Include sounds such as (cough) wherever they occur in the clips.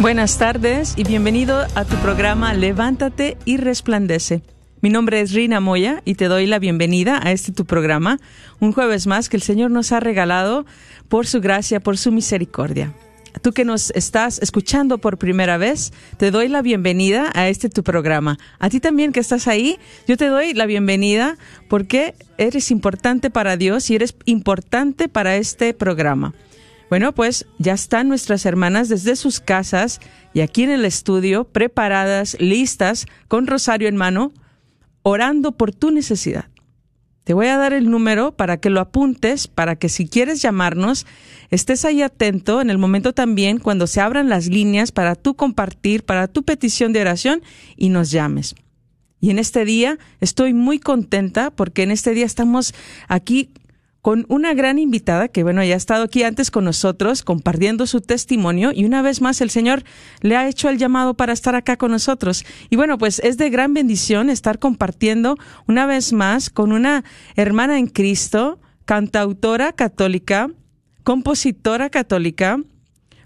Buenas tardes y bienvenido a tu programa Levántate y Resplandece. Mi nombre es Rina Moya y te doy la bienvenida a este tu programa, un jueves más que el Señor nos ha regalado por su gracia, por su misericordia. Tú que nos estás escuchando por primera vez, te doy la bienvenida a este tu programa. A ti también que estás ahí, yo te doy la bienvenida porque eres importante para Dios y eres importante para este programa. Bueno, pues ya están nuestras hermanas desde sus casas y aquí en el estudio, preparadas, listas, con rosario en mano, orando por tu necesidad. Te voy a dar el número para que lo apuntes, para que si quieres llamarnos, estés ahí atento en el momento también cuando se abran las líneas para tú compartir, para tu petición de oración y nos llames. Y en este día estoy muy contenta porque en este día estamos aquí con una gran invitada que, bueno, ya ha estado aquí antes con nosotros compartiendo su testimonio. Y una vez más el Señor le ha hecho el llamado para estar acá con nosotros. Y bueno, pues es de gran bendición estar compartiendo una vez más con una hermana en Cristo, cantautora católica, compositora católica,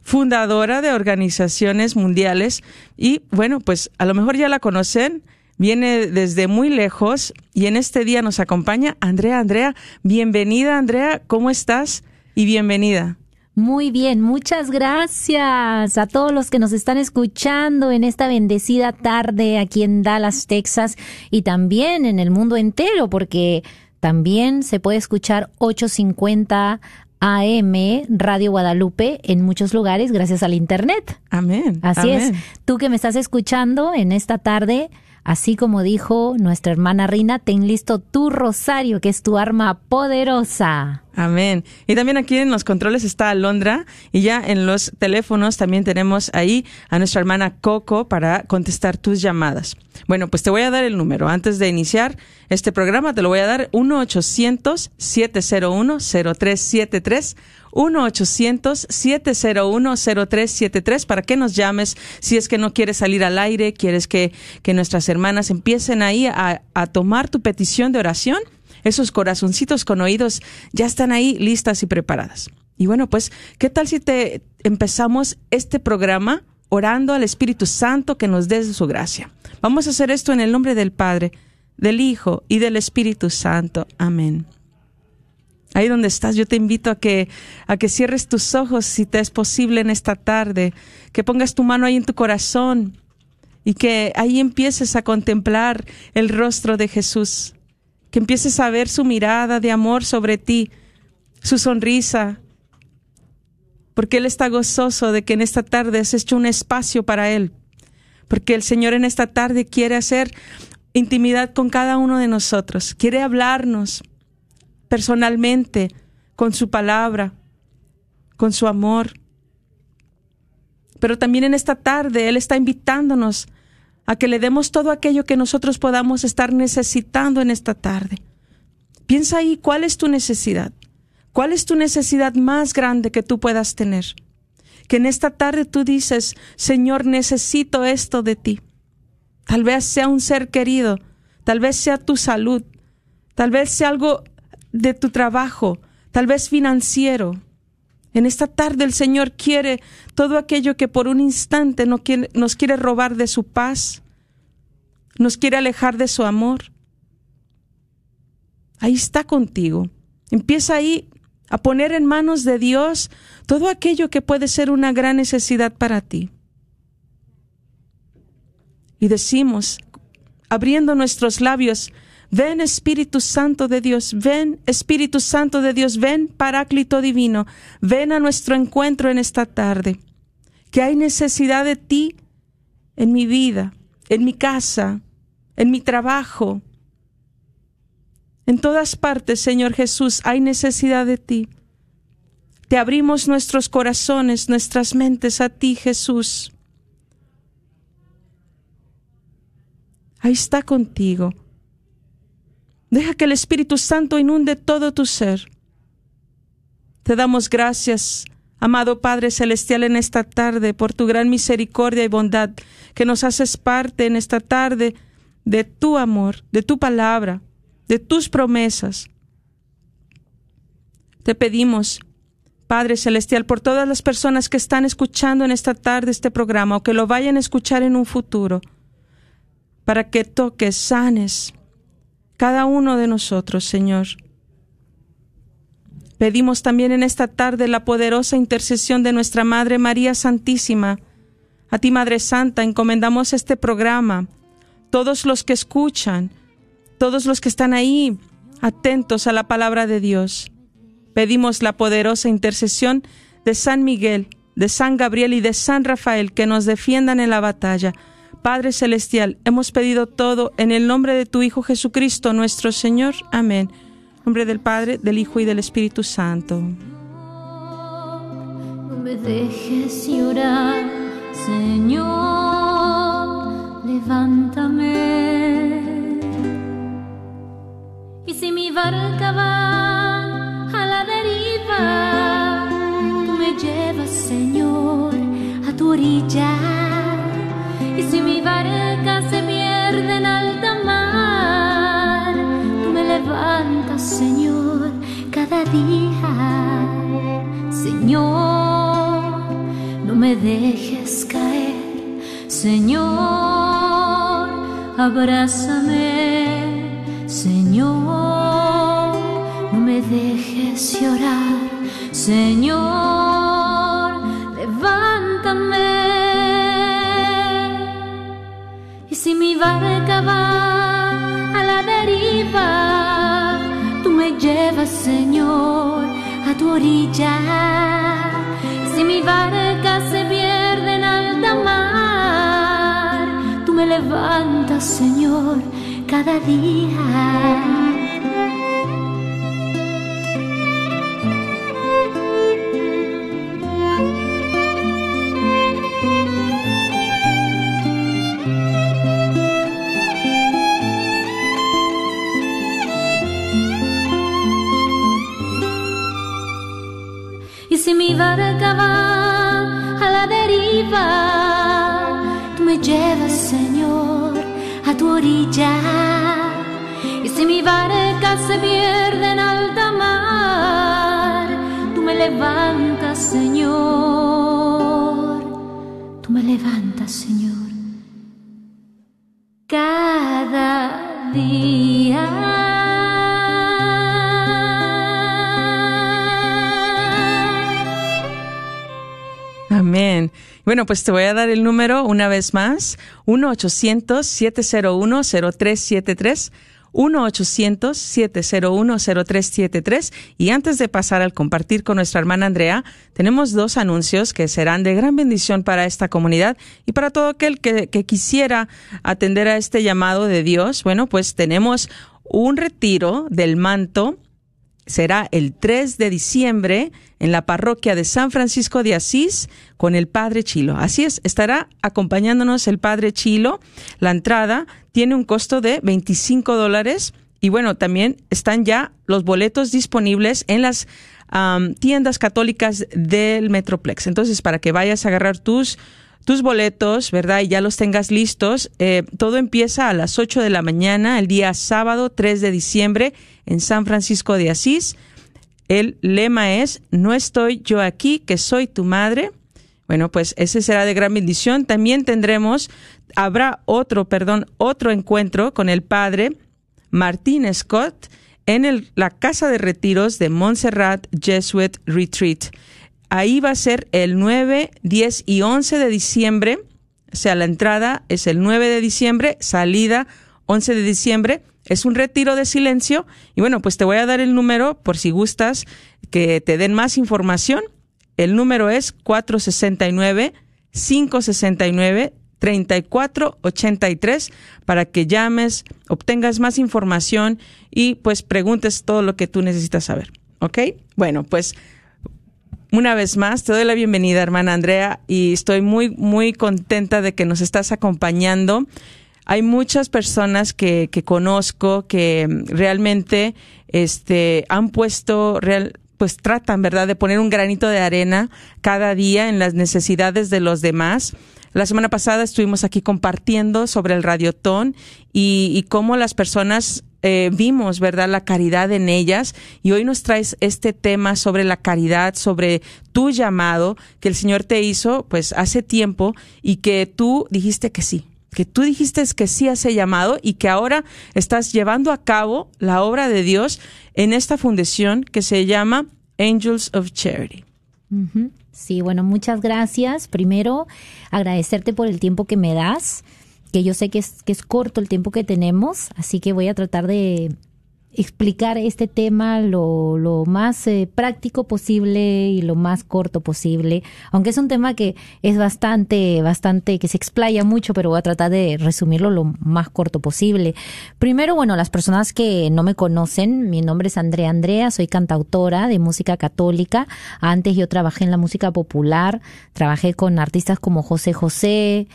fundadora de organizaciones mundiales. Y bueno, pues a lo mejor ya la conocen, viene desde muy lejos y en este día nos acompaña Andrea. Andrea, bienvenida Andrea, ¿cómo estás? Y bienvenida. Muy bien, muchas gracias a todos los que nos están escuchando en esta bendecida tarde aquí en Dallas, Texas y también en el mundo entero porque también se puede escuchar 850 AM Radio Guadalupe en muchos lugares gracias al Internet. Amén. Así amén. es. Tú que me estás escuchando en esta tarde, así como dijo nuestra hermana Rina, ten listo tu rosario, que es tu arma poderosa. Amén. Y también aquí en los controles está Alondra y ya en los teléfonos también tenemos ahí a nuestra hermana Coco para contestar tus llamadas. Bueno, pues te voy a dar el número. Antes de iniciar este programa te lo voy a dar 1-800-701-0373. 1-800-701-0373 para que nos llames si es que no quieres salir al aire, quieres que, que nuestras hermanas empiecen ahí a, a tomar tu petición de oración esos corazoncitos con oídos ya están ahí listas y preparadas. Y bueno, pues, ¿qué tal si te empezamos este programa orando al Espíritu Santo que nos dé su gracia? Vamos a hacer esto en el nombre del Padre, del Hijo y del Espíritu Santo. Amén. Ahí donde estás, yo te invito a que, a que cierres tus ojos si te es posible en esta tarde, que pongas tu mano ahí en tu corazón y que ahí empieces a contemplar el rostro de Jesús. Que empieces a ver su mirada de amor sobre ti, su sonrisa, porque Él está gozoso de que en esta tarde has hecho un espacio para Él, porque el Señor en esta tarde quiere hacer intimidad con cada uno de nosotros, quiere hablarnos personalmente con su palabra, con su amor. Pero también en esta tarde Él está invitándonos a que le demos todo aquello que nosotros podamos estar necesitando en esta tarde. Piensa ahí cuál es tu necesidad, cuál es tu necesidad más grande que tú puedas tener. Que en esta tarde tú dices, Señor, necesito esto de ti. Tal vez sea un ser querido, tal vez sea tu salud, tal vez sea algo de tu trabajo, tal vez financiero. En esta tarde el Señor quiere todo aquello que por un instante nos quiere robar de su paz, nos quiere alejar de su amor. Ahí está contigo. Empieza ahí a poner en manos de Dios todo aquello que puede ser una gran necesidad para ti. Y decimos, abriendo nuestros labios, ven Espíritu Santo de Dios, ven Espíritu Santo de Dios, ven Paráclito Divino, ven a nuestro encuentro en esta tarde, que hay necesidad de ti en mi vida, en mi casa, en mi trabajo. En todas partes, Señor Jesús, hay necesidad de ti. Te abrimos nuestros corazones, nuestras mentes a ti, Jesús. Ahí está contigo. Deja que el Espíritu Santo inunde todo tu ser. Te damos gracias, amado Padre Celestial, en esta tarde por tu gran misericordia y bondad que nos haces parte en esta tarde de tu amor, de tu palabra, de tus promesas. Te pedimos, Padre Celestial, por todas las personas que están escuchando en esta tarde este programa o que lo vayan a escuchar en un futuro, para que toques, sanes cada uno de nosotros, Señor. Pedimos también en esta tarde la poderosa intercesión de nuestra Madre María Santísima. A ti, Madre Santa, encomendamos este programa, todos los que escuchan, todos los que están ahí atentos a la palabra de Dios. Pedimos la poderosa intercesión de San Miguel, de San Gabriel y de San Rafael que nos defiendan en la batalla. Padre Celestial, hemos pedido todo en el nombre de tu Hijo Jesucristo, nuestro Señor. Amén. En nombre del Padre, del Hijo y del Espíritu Santo. No me dejes llorar, Señor, levántame. Y si mi barca va a la deriva, tú me llevas, Señor, a tu orilla. Señor, cada día. Señor, no me dejes caer, Señor, abrázame. Señor, no me dejes llorar, Señor, levántame. Y si mi barca va a la deriva, Señor, a tu orilla. Si mi barca se pierde en alta mar, tú me levantas, Señor cada día. Y si mi barca se pierde en alta mar, tú me levantas, Señor. Tú me levantas, Señor. Bueno, pues te voy a dar el número una vez más, 1-800-701-0373. 1-800-701-0373. Y antes de pasar al compartir con nuestra hermana Andrea, tenemos dos anuncios que serán de gran bendición para esta comunidad y para todo aquel que, que quisiera atender a este llamado de Dios. Bueno, pues tenemos un retiro del manto será el 3 de diciembre en la parroquia de San Francisco de Asís con el Padre Chilo. Así es, estará acompañándonos el Padre Chilo. La entrada tiene un costo de 25 dólares y bueno, también están ya los boletos disponibles en las tiendas católicas del Metroplex. Entonces, para que vayas a agarrar tus tus boletos, ¿verdad? Y ya los tengas listos. Eh, todo empieza a las 8 de la mañana, el día sábado 3 de diciembre, en San Francisco de Asís. El lema es, no estoy yo aquí, que soy tu madre. Bueno, pues ese será de gran bendición. También tendremos, habrá otro, perdón, otro encuentro con el padre Martín Scott en el- la casa de retiros de Montserrat Jesuit Retreat. Ahí va a ser el 9, 10 y 11 de diciembre. O sea, la entrada es el 9 de diciembre, salida 11 de diciembre. Es un retiro de silencio. Y bueno, pues te voy a dar el número por si gustas que te den más información. El número es 469 569 3483 para que llames, obtengas más información y pues preguntes todo lo que tú necesitas saber. ¿Ok? Bueno, pues una vez más, te doy la bienvenida, hermana Andrea, y estoy muy, muy contenta de que nos estás acompañando. Hay muchas personas que, que conozco que realmente este, han puesto, real, pues tratan, ¿verdad?, de poner un granito de arena cada día en las necesidades de los demás. La semana pasada estuvimos aquí compartiendo sobre el radiotón y, y cómo las personas eh, vimos, ¿verdad?, la caridad en ellas. Y hoy nos traes este tema sobre la caridad, sobre tu llamado que el Señor te hizo, pues, hace tiempo y que tú dijiste que sí. Que tú dijiste que sí a ese llamado y que ahora estás llevando a cabo la obra de Dios en esta fundación que se llama Angels of Charity. Sí, bueno, muchas gracias. Primero, agradecerte por el tiempo que me das, que yo sé que es, que es corto el tiempo que tenemos, así que voy a tratar de explicar este tema lo, lo más eh, práctico posible y lo más corto posible, aunque es un tema que es bastante, bastante, que se explaya mucho, pero voy a tratar de resumirlo lo más corto posible. Primero, bueno, las personas que no me conocen, mi nombre es Andrea Andrea, soy cantautora de música católica. Antes yo trabajé en la música popular, trabajé con artistas como José José,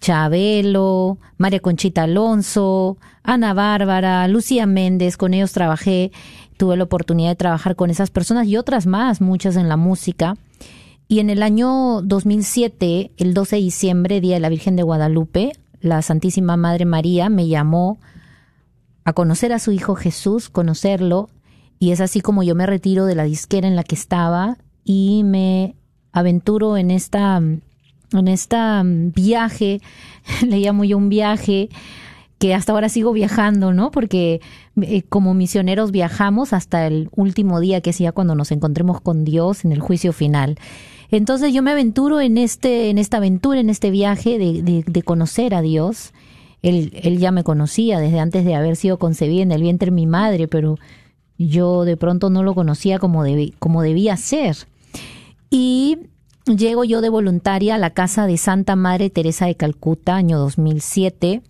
Chabelo, María Conchita Alonso, Ana Bárbara, Lucía Méndez, con ellos trabajé, tuve la oportunidad de trabajar con esas personas y otras más, muchas en la música. Y en el año 2007, el 12 de diciembre, Día de la Virgen de Guadalupe, la Santísima Madre María me llamó a conocer a su Hijo Jesús, conocerlo, y es así como yo me retiro de la disquera en la que estaba y me aventuro en esta en esta viaje, (laughs) le llamo yo un viaje que hasta ahora sigo viajando, ¿no? Porque eh, como misioneros viajamos hasta el último día, que es ya cuando nos encontremos con Dios en el juicio final. Entonces yo me aventuro en este, en esta aventura, en este viaje de, de, de conocer a Dios. Él, él ya me conocía desde antes de haber sido concebida en el vientre de mi madre, pero yo de pronto no lo conocía como, como debía ser. Y llego yo de voluntaria a la casa de Santa Madre Teresa de Calcuta, año 2007.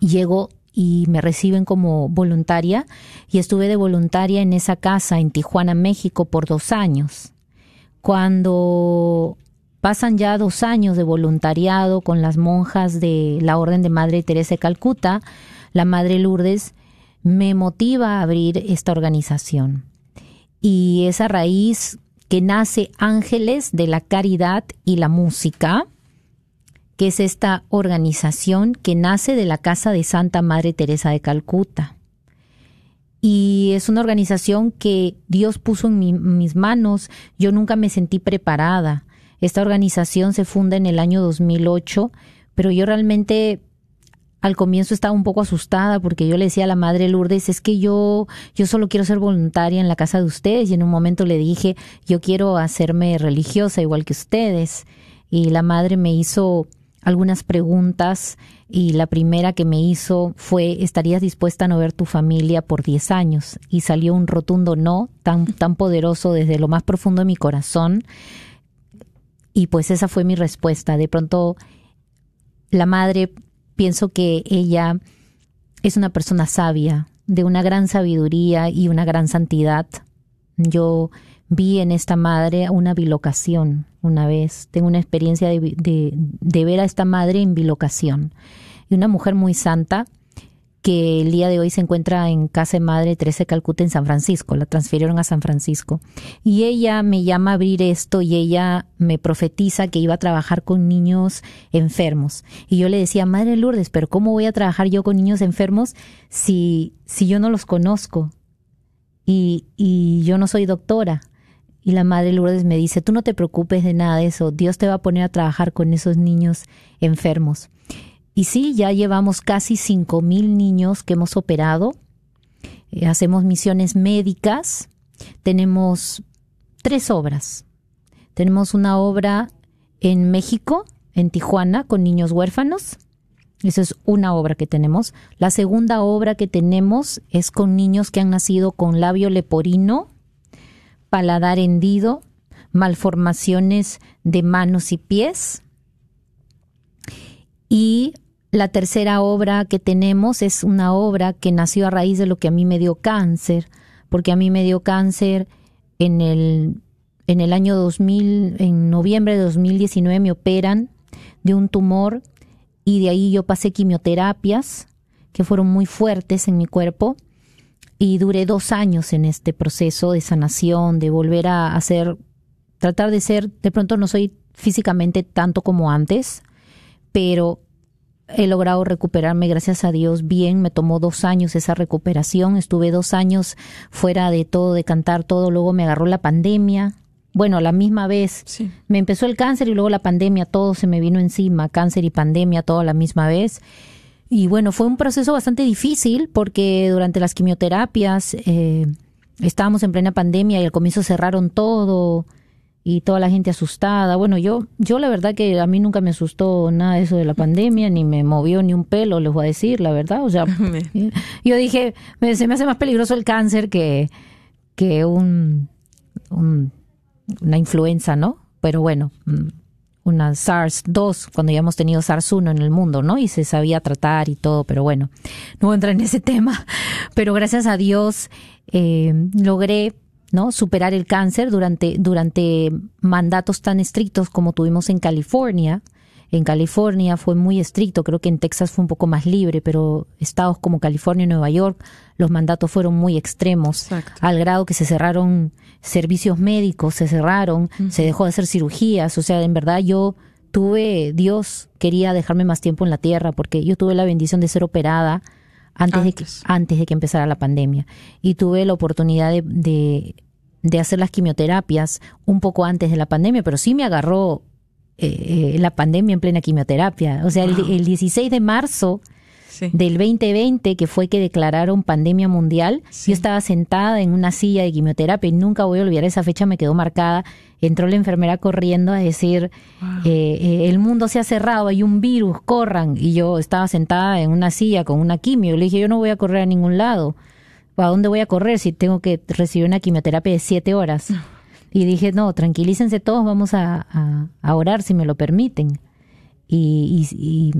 Llego y me reciben como voluntaria y estuve de voluntaria en esa casa en Tijuana, México, por dos años. Cuando pasan ya dos años de voluntariado con las monjas de la Orden de Madre Teresa de Calcuta, la Madre Lourdes me motiva a abrir esta organización. Y esa raíz que nace Ángeles de la Caridad y la Música, que es esta organización que nace de la casa de Santa Madre Teresa de Calcuta. Y es una organización que Dios puso en mi, mis manos. Yo nunca me sentí preparada. Esta organización se funda en el año 2008, pero yo realmente al comienzo estaba un poco asustada porque yo le decía a la madre Lourdes, es que yo, yo solo quiero ser voluntaria en la casa de ustedes y en un momento le dije, yo quiero hacerme religiosa igual que ustedes. Y la madre me hizo algunas preguntas y la primera que me hizo fue, ¿estarías dispuesta a no ver tu familia por 10 años? Y salió un rotundo no, tan, tan poderoso desde lo más profundo de mi corazón. Y pues esa fue mi respuesta. De pronto, la madre pienso que ella es una persona sabia, de una gran sabiduría y una gran santidad. Yo vi en esta madre una bilocación una vez. Tengo una experiencia de, de, ver a esta madre en bilocación. Y una mujer muy santa que el día de hoy se encuentra en Casa de Madre 13 Calcuta en San Francisco. La transfirieron a San Francisco. Y ella me llama a abrir esto y ella me profetiza que iba a trabajar con niños enfermos. Y yo le decía, Madre Lourdes, pero ¿cómo voy a trabajar yo con niños enfermos si, si yo no los conozco? Y, y yo no soy doctora. Y la madre Lourdes me dice, tú no te preocupes de nada de eso, Dios te va a poner a trabajar con esos niños enfermos. Y sí, ya llevamos casi cinco mil niños que hemos operado. eh, hacemos misiones médicas, tenemos tres obras. Tenemos una obra en México, en Tijuana, con niños huérfanos. Esa es una obra que tenemos. La segunda obra que tenemos es con niños que han nacido con labio leporino, paladar hendido, malformaciones de manos y pies. Y la tercera obra que tenemos es una obra que nació a raíz de lo que a mí me dio cáncer, porque a mí me dio cáncer en el, en el año 2000, en noviembre de 2019 me operan de un tumor y de ahí yo pasé quimioterapias que fueron muy fuertes en mi cuerpo y duré dos años en este proceso de sanación, de volver a hacer, tratar de ser, de pronto no soy físicamente tanto como antes, pero he logrado recuperarme, gracias a Dios, bien. Me tomó dos años esa recuperación. Estuve dos años fuera de todo, de cantar todo. Luego me agarró la pandemia. Bueno, a la misma vez me empezó el cáncer y luego la pandemia, todo se me vino encima, cáncer y pandemia, todo a la misma vez. Y bueno, fue un proceso bastante difícil porque durante las quimioterapias eh, estábamos en plena pandemia y al comienzo cerraron todo y toda la gente asustada. Bueno, yo, yo la verdad que a mí nunca me asustó nada eso de la pandemia, ni me movió ni un pelo, les voy a decir, la verdad. O sea, (laughs) yo dije, se me hace más peligroso el cáncer que, que un, una influenza, ¿no? Pero bueno, mm, una SARS-2, cuando ya hemos tenido SARS-1 en el mundo, ¿no? Y se sabía tratar y todo, pero bueno, no voy a entrar en ese (laughs) tema. Pero gracias a Dios eh, logré ¿no? Superar el cáncer durante, durante mandatos tan estrictos como tuvimos en California. En California fue muy estricto, creo que en Texas fue un poco más libre, pero estados como California y Nueva York, los mandatos fueron muy extremos, al grado que se cerraron servicios médicos, se cerraron, se dejó de hacer cirugías, o sea, en verdad yo tuve, Dios quería dejarme más tiempo en la tierra, porque yo tuve la bendición de ser operada antes, De, que, antes de que empezara la pandemia. Y tuve la oportunidad de, de, hacer las quimioterapias un poco antes de la pandemia, pero sí me agarró eh, eh, la pandemia en plena quimioterapia. O sea, el, el 16 de marzo del 2020, que fue que declararon pandemia mundial, yo estaba sentada en una silla de quimioterapia y nunca voy a olvidar esa fecha, me quedó marcada. Entró la enfermera corriendo a decir, eh, eh, el mundo se ha cerrado, hay un virus, corran. Y yo estaba sentada en una silla con una quimio. Le dije, yo no voy a correr a ningún lado. ¿A dónde voy a correr si tengo que recibir una quimioterapia de siete horas? Y dije, no, tranquilícense todos, vamos a, a, orar si me lo permiten. y, y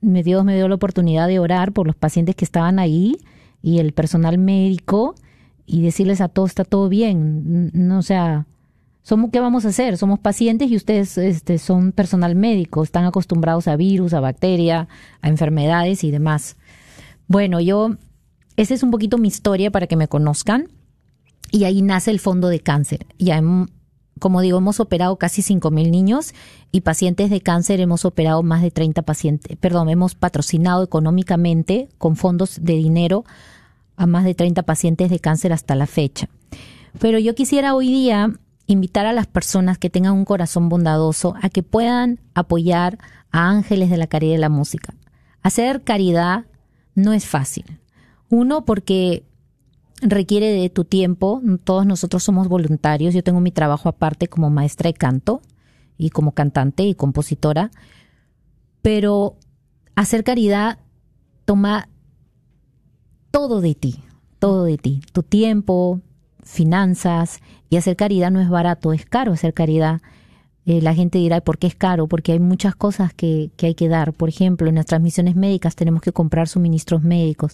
me Dios me dio la oportunidad de orar por los pacientes que estaban ahí y el personal médico y decirles a todos está todo bien, no o sea, somos qué vamos a hacer, somos pacientes y ustedes este, son personal médico, están acostumbrados a virus, a bacteria, a enfermedades y demás. Bueno, yo esa es un poquito mi historia para que me conozcan y ahí nace el fondo de cáncer. Ya como digo, hemos operado casi 5.000 niños y pacientes de cáncer hemos operado más de 30 pacientes, perdón, hemos patrocinado económicamente con fondos de dinero a más de 30 pacientes de cáncer hasta la fecha. Pero yo quisiera hoy día invitar a las personas que tengan un corazón bondadoso a que puedan apoyar a ángeles de la caridad de la música. Hacer caridad no es fácil. Uno, porque requiere de tu tiempo. Todos nosotros somos voluntarios. Yo tengo mi trabajo aparte como maestra de canto y como cantante y compositora. Pero hacer caridad toma todo de ti, todo de ti. Tu tiempo, finanzas. Y hacer caridad no es barato, es caro hacer caridad. Eh, la gente dirá, ¿por qué es caro? Porque hay muchas cosas que, que hay que dar. Por ejemplo, en nuestras misiones médicas tenemos que comprar suministros médicos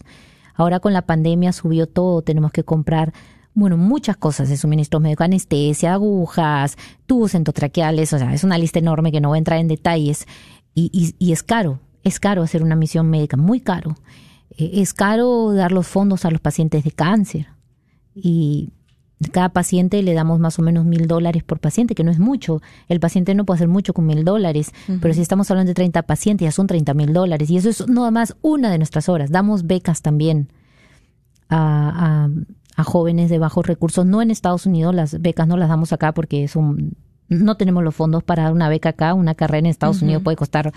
Ahora con la pandemia subió todo, tenemos que comprar bueno, muchas cosas de suministros médicos, anestesia, agujas, tubos endotraqueales, o sea, es una lista enorme que no voy a entrar en detalles. Y, y, es caro, es caro hacer una misión médica, muy caro. Eh, es caro dar los fondos a los pacientes de cáncer. Y cada paciente le damos más o menos mil dólares por paciente, que no es mucho. El paciente no puede hacer mucho con mil dólares, pero si estamos hablando de 30 pacientes, ya son 30 mil dólares. Y eso es nada más una de nuestras horas. Damos becas también a, a, jóvenes de bajos recursos. No en Estados Unidos, las becas no las damos acá porque son, no tenemos los fondos para dar una beca acá. Una carrera en Estados Unidos puede costar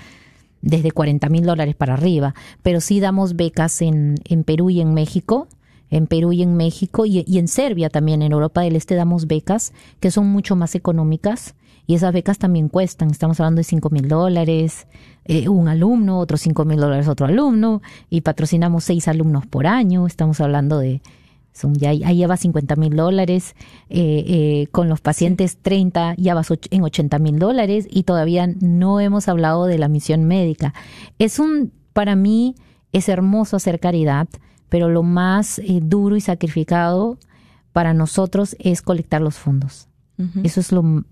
desde 40 mil dólares para arriba, pero sí damos becas en, en Perú y en México en Perú y en México y, y en Serbia también, en Europa del Este damos becas que son mucho más económicas y esas becas también cuestan. Estamos hablando de 5 mil dólares, eh, un alumno, otros 5 mil dólares otro alumno, y patrocinamos seis alumnos por año. Estamos hablando de, son ya, ahí ya va 50 mil dólares, eh, eh, con los pacientes 30 ya vas en 80 mil dólares y todavía no hemos hablado de la misión médica. Es un, para mí, es hermoso hacer caridad, pero lo más eh, duro y sacrificado para nosotros es colectar los fondos. Eso es lo,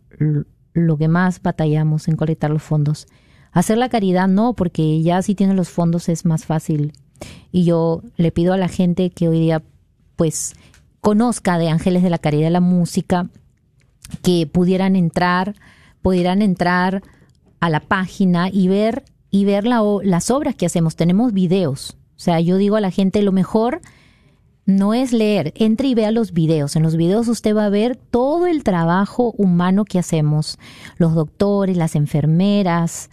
lo que más batallamos en colectar los fondos. Hacer la caridad no, porque ya si tienes los fondos es más fácil. Y yo le pido a la gente que hoy día pues conozca de Ángeles de la Caridad de la Música, que pudieran entrar, pudieran entrar a la página y ver y ver la, las obras que hacemos. Tenemos videos. O sea, yo digo a la gente lo mejor no es leer, entre y vea los videos. En los videos usted va a ver todo el trabajo humano que hacemos. Los doctores, las enfermeras,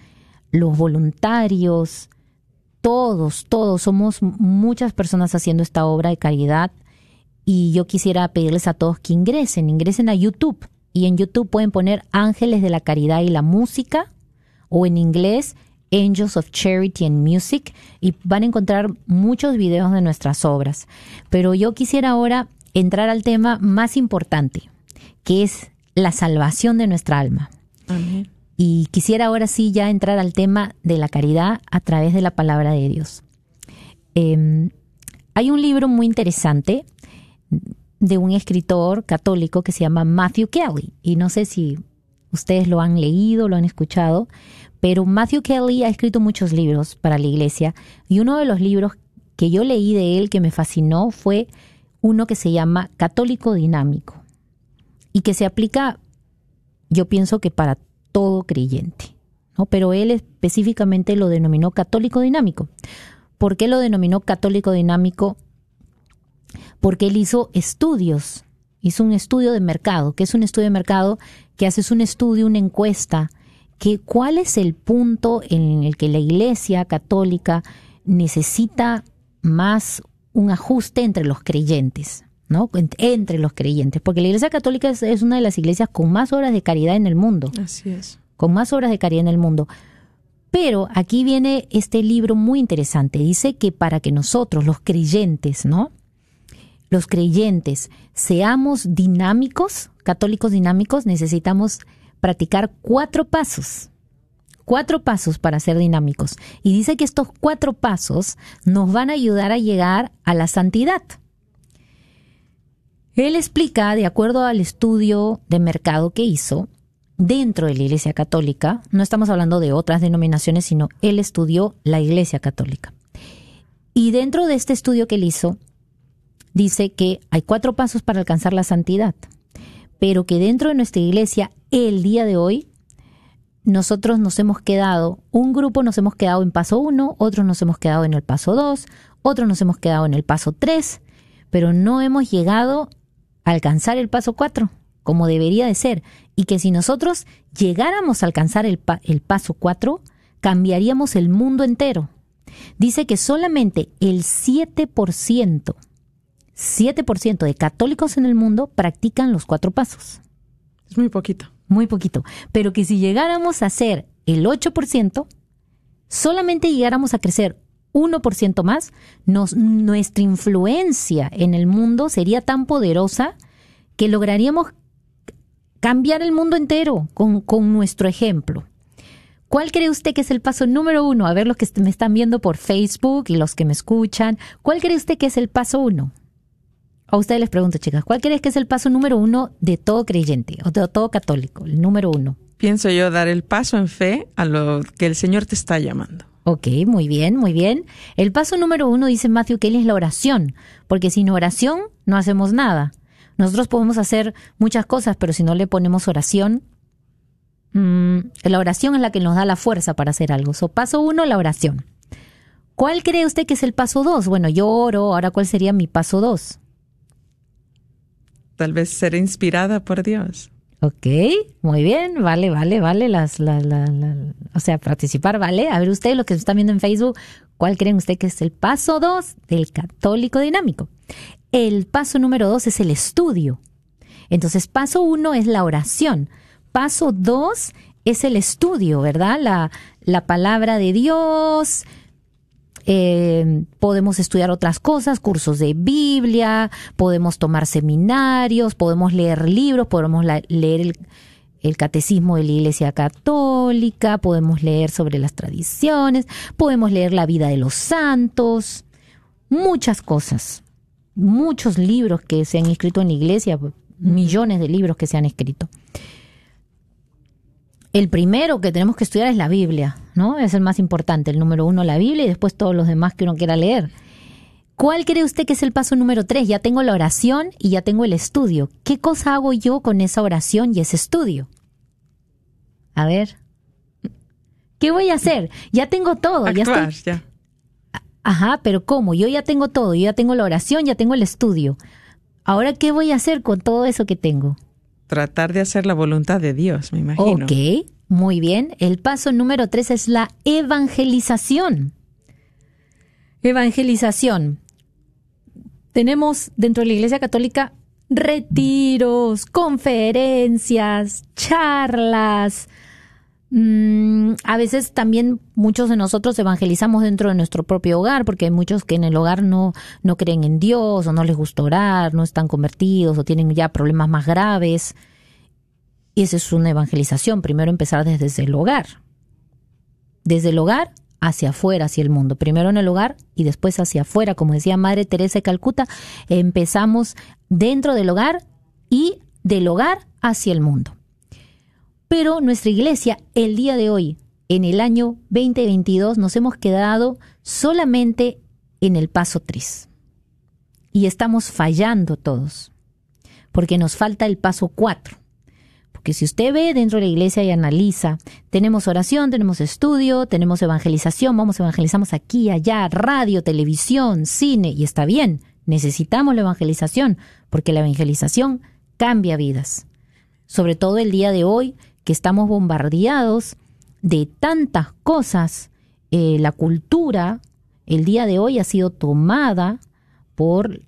los voluntarios, todos, todos, somos muchas personas haciendo esta obra de caridad y yo quisiera pedirles a todos que ingresen, ingresen a YouTube y en YouTube pueden poner Ángeles de la Caridad y la Música o en inglés Angels of Charity and Music y van a encontrar muchos videos de nuestras obras. Pero yo quisiera ahora entrar al tema más importante, que es la salvación de nuestra alma. Y quisiera ahora sí ya entrar al tema de la caridad a través de la palabra de Dios. Em, hay un libro muy interesante de un escritor católico que se llama Matthew Kelly. Y no sé si ustedes lo han leído, lo han escuchado, pero Matthew Kelly ha escrito muchos libros para la iglesia y uno de los libros que yo leí de él que me fascinó fue uno que se llama Católico Dinámico y que se aplica, yo pienso que para todo creyente, ¿no? Pero él específicamente lo denominó Católico Dinámico. ¿Por qué lo denominó Católico Dinámico? Porque él hizo estudios, hizo un estudio de mercado. ¿Qué es un estudio de mercado? Que haces un estudio, una encuesta que cuál es el punto en el que la Iglesia católica necesita más un ajuste entre los creyentes, ¿no? Entre los creyentes, porque la Iglesia católica es, una de las iglesias con más obras de caridad en el mundo. Así es. Con más obras de caridad en el mundo. Pero aquí viene este libro muy interesante. Dice que para que nosotros, los creyentes, ¿no? Los creyentes seamos dinámicos, católicos dinámicos, necesitamos practicar cuatro pasos. Cuatro pasos para ser dinámicos. Y dice que estos cuatro pasos nos van a ayudar a llegar a la santidad. Él explica, de acuerdo al estudio de mercado que hizo, dentro de la Iglesia Católica, no estamos hablando de otras denominaciones, sino él estudió la Iglesia Católica. Y dentro de este estudio que él hizo, dice que hay cuatro pasos para alcanzar la santidad pero que dentro de nuestra iglesia, el día de hoy, nosotros nos hemos quedado, un grupo nos hemos quedado en paso 1, otros nos hemos quedado en el paso 2, otros nos hemos quedado en el paso 3, pero no hemos llegado a alcanzar el paso 4, como debería de ser, y que si nosotros llegáramos a alcanzar el, paso 4, cambiaríamos el mundo entero. Dice que solamente el 7% 7% de católicos en el mundo practican los cuatro pasos. Es muy poquito. Muy poquito. Pero que si llegáramos a ser el 8%, solamente llegáramos a crecer 1% más, nuestra influencia en el mundo sería tan poderosa que lograríamos cambiar el mundo entero con, con nuestro ejemplo. ¿Cuál cree usted que es el paso número uno? A ver los que me están viendo por Facebook y los que me escuchan. ¿Cuál cree usted que es el paso uno? A ustedes les pregunto, chicas, ¿cuál crees que es el paso número uno de todo creyente o de todo católico? El número uno. Pienso yo dar el paso en fe a lo que el Señor te está llamando. Ok, muy bien, muy bien. El paso número uno, dice Matthew Kelly, es la oración, porque sin oración no hacemos nada. Nosotros podemos hacer muchas cosas, pero si no le ponemos oración, mmm, la oración es la que nos da la fuerza para hacer algo. So, paso uno, la oración. ¿Cuál cree usted que es el paso dos? Bueno, yo oro, ahora ¿cuál sería mi paso dos? Tal vez ser inspirada por Dios. Ok, muy bien, vale, vale, vale, o sea, participar, vale. A ver, ustedes, lo que están viendo en Facebook, ¿cuál creen ustedes que es el paso 2 del católico dinámico? el paso número dos es el estudio. Entonces, paso uno es la oración. Paso dos es el estudio, ¿verdad? La palabra de Dios. Eh, podemos estudiar otras cosas, cursos de Biblia, podemos tomar seminarios, podemos leer libros, podemos leer el, el catecismo de la Iglesia Católica, podemos leer sobre las tradiciones, podemos leer la vida de los santos, muchas cosas, muchos libros que se han escrito en la Iglesia, millones de libros que se han escrito. El primero que tenemos que estudiar es la Biblia, ¿no? Es el más importante, el número uno la Biblia y después todos los demás que uno quiera leer. ¿Cuál cree usted que es el paso número tres? Ya tengo la oración y ya tengo el estudio. ¿Qué cosa hago yo con esa oración y ese estudio? A ver. ¿Qué voy a hacer? Ya tengo todo, ya Actuar, estoy. ya. Ajá, pero ¿cómo? Yo ya tengo todo, yo ya tengo la oración, ya tengo el estudio. Ahora, ¿qué voy a hacer con todo eso que tengo? Tratar de hacer la voluntad de Dios, me imagino. Ok, muy bien. El paso número tres es la evangelización. Evangelización. Tenemos dentro de la Iglesia Católica retiros, conferencias, charlas. Mm, a veces también muchos de nosotros evangelizamos dentro de nuestro propio hogar, porque hay muchos que en el hogar no, no creen en Dios, o no les gusta orar, no están convertidos, o tienen ya problemas más graves. Y esa es una evangelización. Primero empezar desde el hogar. Desde el hogar hacia afuera, hacia el mundo. Primero en el hogar y después hacia afuera. Como decía Madre Teresa de Calcuta, empezamos dentro del hogar y del hogar hacia el mundo. Pero nuestra iglesia, el día de hoy, en el año 2022, nos hemos quedado solamente en el paso 3. Y estamos fallando todos, porque nos falta el paso 4. Porque si usted ve dentro de la iglesia y analiza, tenemos oración, tenemos estudio, tenemos evangelización, vamos, evangelizamos aquí, allá, radio, televisión, cine, y está bien, necesitamos la evangelización, porque la evangelización cambia vidas. Sobre todo el día de hoy, que estamos bombardeados de tantas cosas, eh, la cultura, el día de hoy ha sido tomada por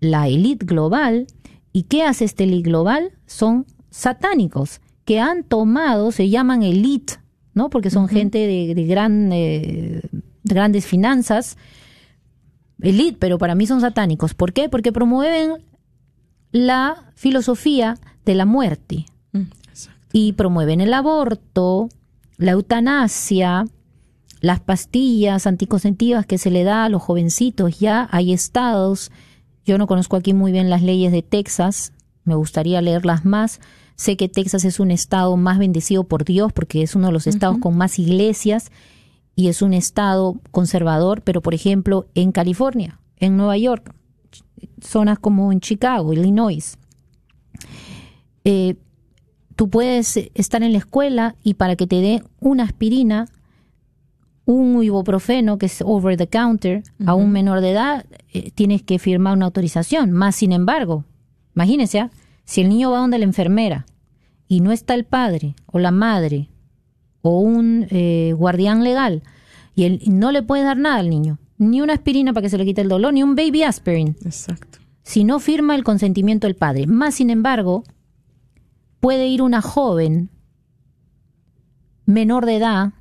la élite global. ¿Y qué hace esta élite global? Son satánicos que han tomado, se llaman elite, ¿no? Porque son gente de, de gran, eh, de grandes finanzas, elite, pero para mí son satánicos. ¿Por qué? Porque promueven la filosofía de la muerte. Y promueven el aborto, la eutanasia, las pastillas anticonceptivas que se le da a los jovencitos. Ya hay estados, yo no conozco aquí muy bien las leyes de Texas, me gustaría leerlas más. Sé que Texas es un estado más bendecido por Dios porque es uno de los estados con más iglesias y es un estado conservador, pero por ejemplo en California, en Nueva York, zonas como en Chicago, Illinois, eh, tú puedes estar en la escuela y para que te dé una aspirina, un ibuprofeno que es over the counter a un menor de edad, eh, tienes que firmar una autorización. Más sin embargo, imagínense, ¿ah? si el niño va donde la enfermera y no está el padre o la madre o un eh, guardián legal y él no le puede dar nada al niño, ni una aspirina para que se le quite el dolor, ni un baby aspirin, Exacto. si no firma el consentimiento del padre. Más sin embargo, puede ir una joven menor de edad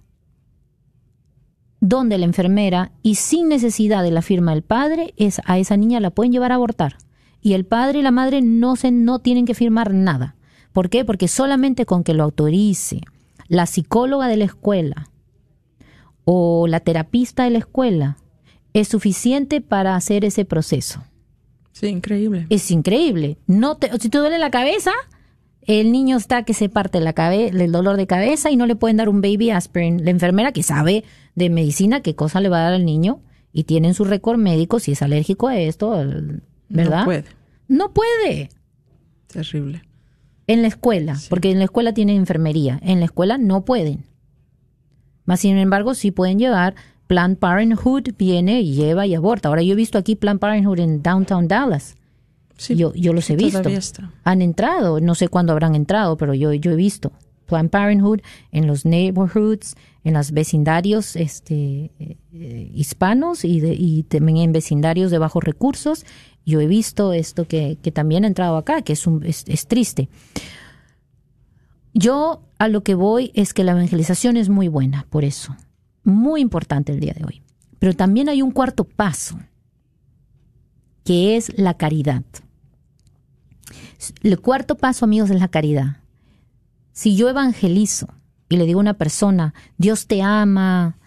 donde la enfermera y sin necesidad de la firma del padre es a esa niña la pueden llevar a abortar y el padre y la madre no se no tienen que firmar nada. ¿Por qué? Porque solamente con que lo autorice la psicóloga de la escuela o la terapista de la escuela es suficiente para hacer ese proceso. Sí, increíble. Es increíble. No te, si te duele la cabeza, el niño está que se parte la cabeza, el dolor de cabeza y no le pueden dar un baby aspirin. La enfermera que sabe de medicina qué cosa le va a dar al niño y tienen su récord médico si es alérgico a esto, ¿verdad? No puede. No puede. Terrible. En la escuela, Sí. porque en la escuela tienen enfermería. En la escuela no pueden. Más sin embargo, sí pueden llevar. Planned Parenthood viene y lleva y aborta. Ahora yo he visto aquí Planned Parenthood en Downtown Dallas. Sí, yo, yo los he visto. está. Han entrado, no sé cuándo habrán entrado, pero yo, yo he visto. Planned Parenthood, en los neighborhoods, en los vecindarios este, eh, eh, hispanos y, de- y también en vecindarios de bajos recursos. Yo he visto esto que, que también ha entrado acá, que es, un, es, es triste. Yo a lo que voy es que la evangelización es muy buena, por eso. Muy importante el día de hoy. Pero también hay un cuarto paso, que es la caridad. El cuarto paso, amigos, es la caridad. Si yo evangelizo y le digo a una persona, Dios te ama,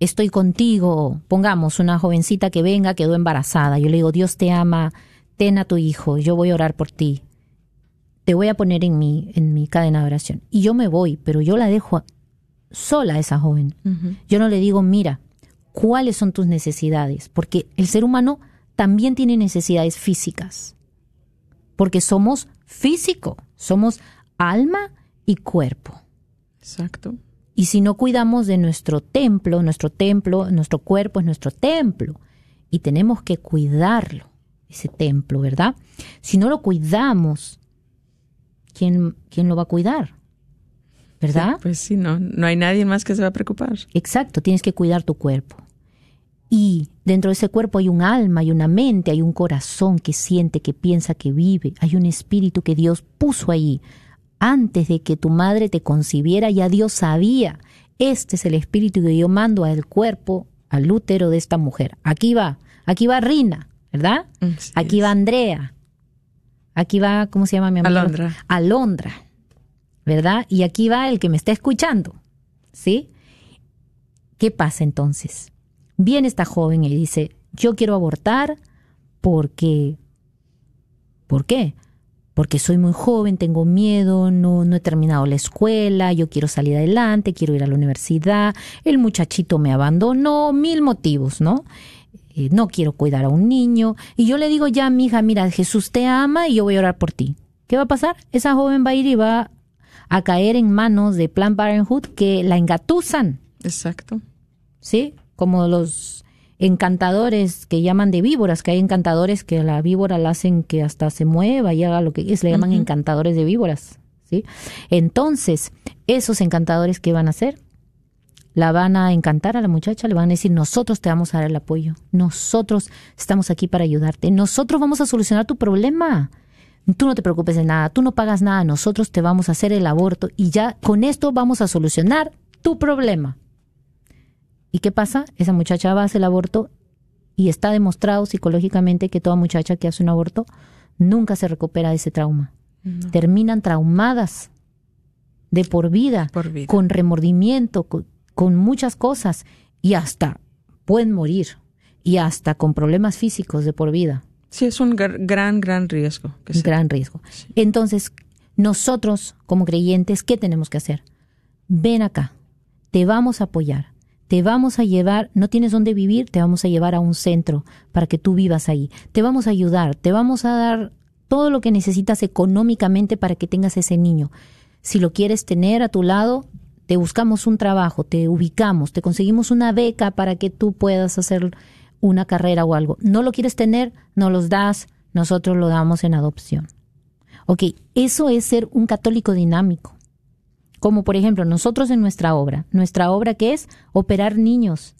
estoy contigo, pongamos una jovencita que venga, quedó embarazada, yo le digo, Dios te ama, ten a tu hijo, yo voy a orar por ti, te voy a poner en mi, en mi cadena de oración. Y yo me voy, pero yo la dejo sola a esa joven. Yo no le digo, mira, ¿cuáles son tus necesidades? Porque el ser humano también tiene necesidades físicas. Porque somos físico, somos alma y cuerpo. Exacto. Y si no cuidamos de nuestro templo, nuestro templo, nuestro cuerpo es nuestro templo. Y tenemos que cuidarlo, ese templo, ¿verdad? Si no lo cuidamos, ¿quién, quién lo va a cuidar? ¿Verdad? Sí, pues sí, no, no hay nadie más que se va a preocupar. Exacto, tienes que cuidar tu cuerpo. Y dentro de ese cuerpo hay un alma, hay una mente, hay un corazón que siente, que piensa, que vive. Hay un espíritu que Dios puso ahí. Antes de que tu madre te concibiera, ya Dios sabía. Este es el espíritu que yo mando al cuerpo, al útero de esta mujer. Aquí va, aquí va Rina, ¿verdad? Aquí va Andrea. Aquí va, ¿cómo se llama mi amiga? Alondra. Alondra, ¿verdad? Y aquí va el que me está escuchando, ¿sí? ¿Qué pasa entonces? Viene esta joven y dice, yo quiero abortar porque... ¿Por qué? Porque soy muy joven, tengo miedo, no, no he terminado la escuela, yo quiero salir adelante, quiero ir a la universidad, el muchachito me abandonó, mil motivos, ¿no? Eh, no quiero cuidar a un niño. Y yo le digo ya, mija, mira, Jesús te ama y yo voy a orar por ti. ¿Qué va a pasar? Esa joven va a ir y va a caer en manos de Planned Parenthood que la engatusan, Exacto. ¿sí? Como los encantadores que llaman de víboras, que hay encantadores que a la víbora la hacen que hasta se mueva y haga lo que es, le llaman encantadores de víboras, ¿sí? Entonces, esos encantadores, ¿qué van a hacer? La van a encantar a la muchacha, le van a decir, nosotros te vamos a dar el apoyo, nosotros estamos aquí para ayudarte, nosotros vamos a solucionar tu problema. Tú no te preocupes de nada, tú no pagas nada, nosotros te vamos a hacer el aborto y ya con esto vamos a solucionar tu problema. ¿Y qué pasa? Esa muchacha va a hacer el aborto y está demostrado psicológicamente que toda muchacha que hace un aborto nunca se recupera de ese trauma. Terminan traumadas de por vida, Por vida. con remordimiento, con, con muchas cosas y hasta pueden morir y hasta con problemas físicos de por vida. Sí, es un gr- gran, gran riesgo. Que gran riesgo. Entonces, nosotros como creyentes, ¿qué tenemos que hacer? Ven acá, te vamos a apoyar, te vamos a llevar, no tienes dónde vivir, te vamos a llevar a un centro para que tú vivas ahí, te vamos a ayudar, te vamos a dar todo lo que necesitas económicamente para que tengas ese niño. Si lo quieres tener a tu lado, te buscamos un trabajo, te ubicamos, te conseguimos una beca para que tú puedas hacer una carrera o algo. No lo quieres tener, no los das, nosotros lo damos en adopción. Ok, eso es ser un católico dinámico. Como por ejemplo, nosotros en nuestra obra, nuestra obra que es operar niños.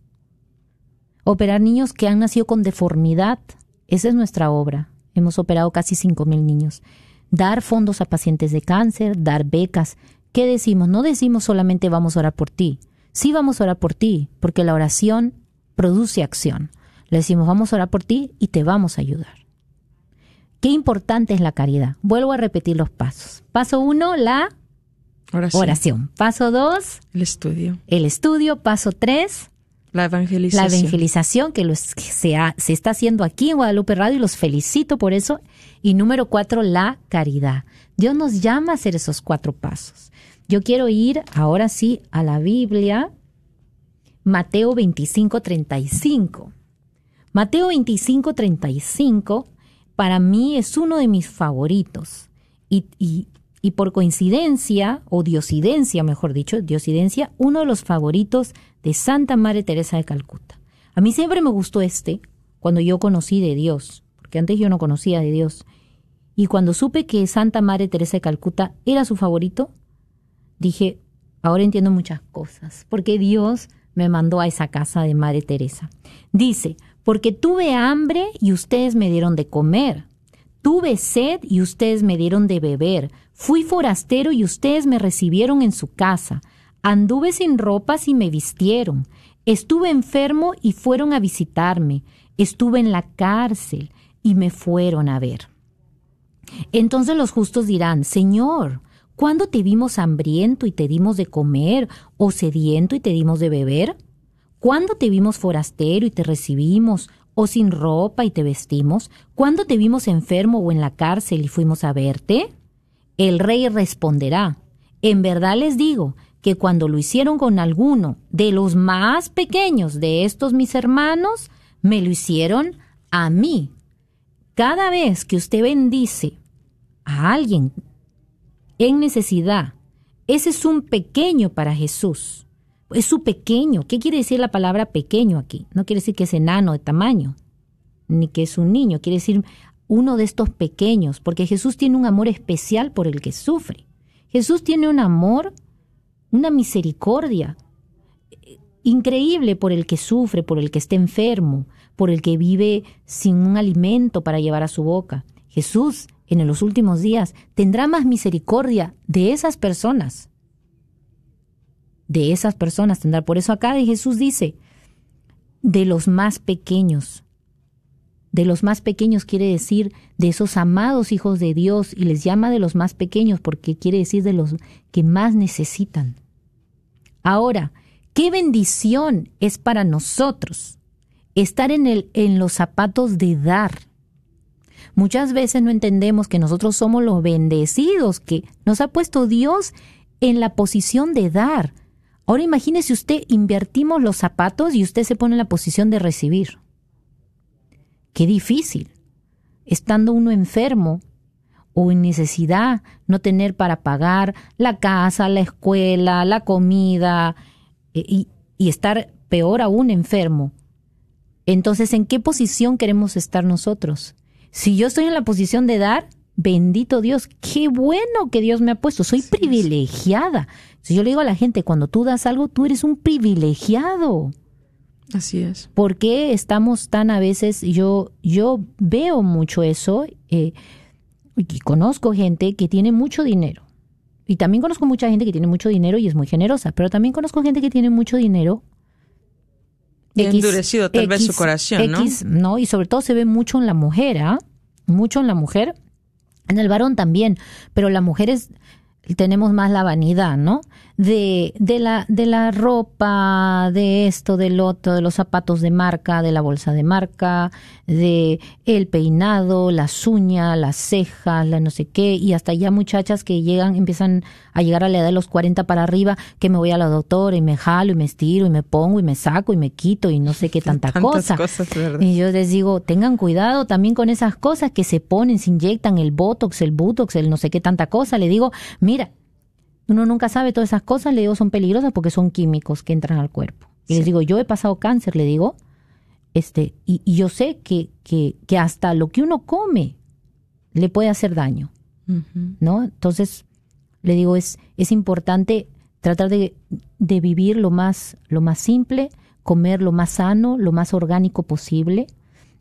Operar niños que han nacido con deformidad. Esa es nuestra obra. Hemos operado casi 5.000 niños. Dar fondos a pacientes de cáncer, dar becas. ¿Qué decimos? No decimos solamente vamos a orar por ti. Sí vamos a orar por ti, porque la oración produce acción. Le decimos vamos a orar por ti y te vamos a ayudar. Qué importante es la caridad. Vuelvo a repetir los pasos. Paso uno, la Oración. oración. Paso dos, El estudio. el estudio. Paso tres, La la evangelización. evangelización que, los- que se, ha- se está haciendo aquí en Guadalupe Radio y los felicito por eso. Y número cuatro, la caridad. Dios nos llama a hacer esos cuatro pasos. Yo quiero ir ahora sí a la Biblia, Mateo 25, 35. Mateo 25, 35 para mí es uno de mis favoritos. Y, y- y por coincidencia, o diosidencia, mejor dicho, diosidencia, uno de los favoritos de Santa Madre Teresa de Calcuta. A mí siempre me gustó este cuando yo conocí de Dios, porque antes yo no conocía de Dios. Y cuando supe que Santa Madre Teresa de Calcuta era su favorito, dije, ahora entiendo muchas cosas, porque Dios me mandó a esa casa de Madre Teresa. Dice, porque tuve hambre y ustedes me dieron de comer. Tuve sed y ustedes me dieron de beber. Fui forastero y ustedes me recibieron en su casa. Anduve sin ropas y me vistieron. Estuve enfermo y fueron a visitarme. Estuve en la cárcel y me fueron a ver. Entonces los justos dirán, Señor, ¿cuándo te vimos hambriento y te dimos de comer, o sediento y te dimos de beber? ¿Cuándo te vimos forastero y te recibimos, o sin ropa y te vestimos? ¿Cuándo te vimos enfermo o en la cárcel y fuimos a verte? El rey responderá, En verdad les digo que cuando lo hicieron con alguno de los más pequeños de estos mis hermanos, me lo hicieron a mí. Cada vez que usted bendice a alguien en necesidad, ese es un pequeño para Jesús. Es su pequeño. ¿Qué quiere decir la palabra pequeño aquí? No quiere decir que es enano de tamaño, ni que es un niño. Quiere decir uno de estos pequeños, porque Jesús tiene un amor especial por el que sufre. Jesús tiene un amor, una misericordia increíble por el que sufre, por el que está enfermo, por el que vive sin un alimento para llevar a su boca. Jesús en los últimos días tendrá más misericordia de esas personas. De esas personas tendrá. Por eso acá Jesús dice, de los más pequeños. De los más pequeños quiere decir de esos amados hijos de Dios y les llama de los más pequeños porque quiere decir de los que más necesitan. Ahora, qué bendición es para nosotros estar en, el, en los zapatos de dar Muchas veces no entendemos que nosotros somos los bendecidos, que nos ha puesto Dios en la posición de dar. Ahora imagínese usted, invertimos los zapatos y usted se pone en la posición de recibir. Qué difícil. Estando uno enfermo o en necesidad, no tener para pagar la casa, la escuela, la comida y, y estar peor aún enfermo. Entonces, ¿en qué posición queremos estar nosotros? Si yo estoy en la posición de dar, bendito Dios, qué bueno que Dios me ha puesto, soy privilegiada. Si yo le digo a la gente, cuando tú das algo, tú eres un privilegiado. Así es. ¿Por qué estamos tan a veces, yo, yo veo mucho eso, eh, y conozco gente que tiene mucho dinero. Y también conozco mucha gente que tiene mucho dinero y es muy generosa, pero también conozco gente que tiene mucho dinero y endurecido tal vez su corazón, ¿no? ¿no? Y sobre todo se ve mucho en la mujer, ¿ah? Mucho en la mujer, en el varón también, pero la mujer es, tenemos más la vanidad, ¿no? De, de, la, de la ropa, de esto, del otro, de los zapatos de marca, de la bolsa de marca, de el peinado, las uñas, las cejas, la no sé qué, y hasta ya muchachas que llegan, empiezan a llegar a la edad de los 40 para arriba, que me voy a la doctora y me jalo y me estiro y me pongo y me saco y me quito y no sé qué (laughs) tanta cosa. y yo les digo, tengan cuidado también con esas cosas que se ponen, se inyectan el botox, el butox, el no sé qué tanta cosa. Le digo, mira, uno nunca sabe todas esas cosas, le digo, son peligrosas porque son químicos que entran al cuerpo. Y les digo, yo he pasado cáncer, le digo, este, y, yo sé que, que, que, hasta lo que uno come le puede hacer daño, ¿no? Entonces, le digo, es, es importante tratar de, de, vivir lo más, lo más simple, comer lo más sano, lo más orgánico posible,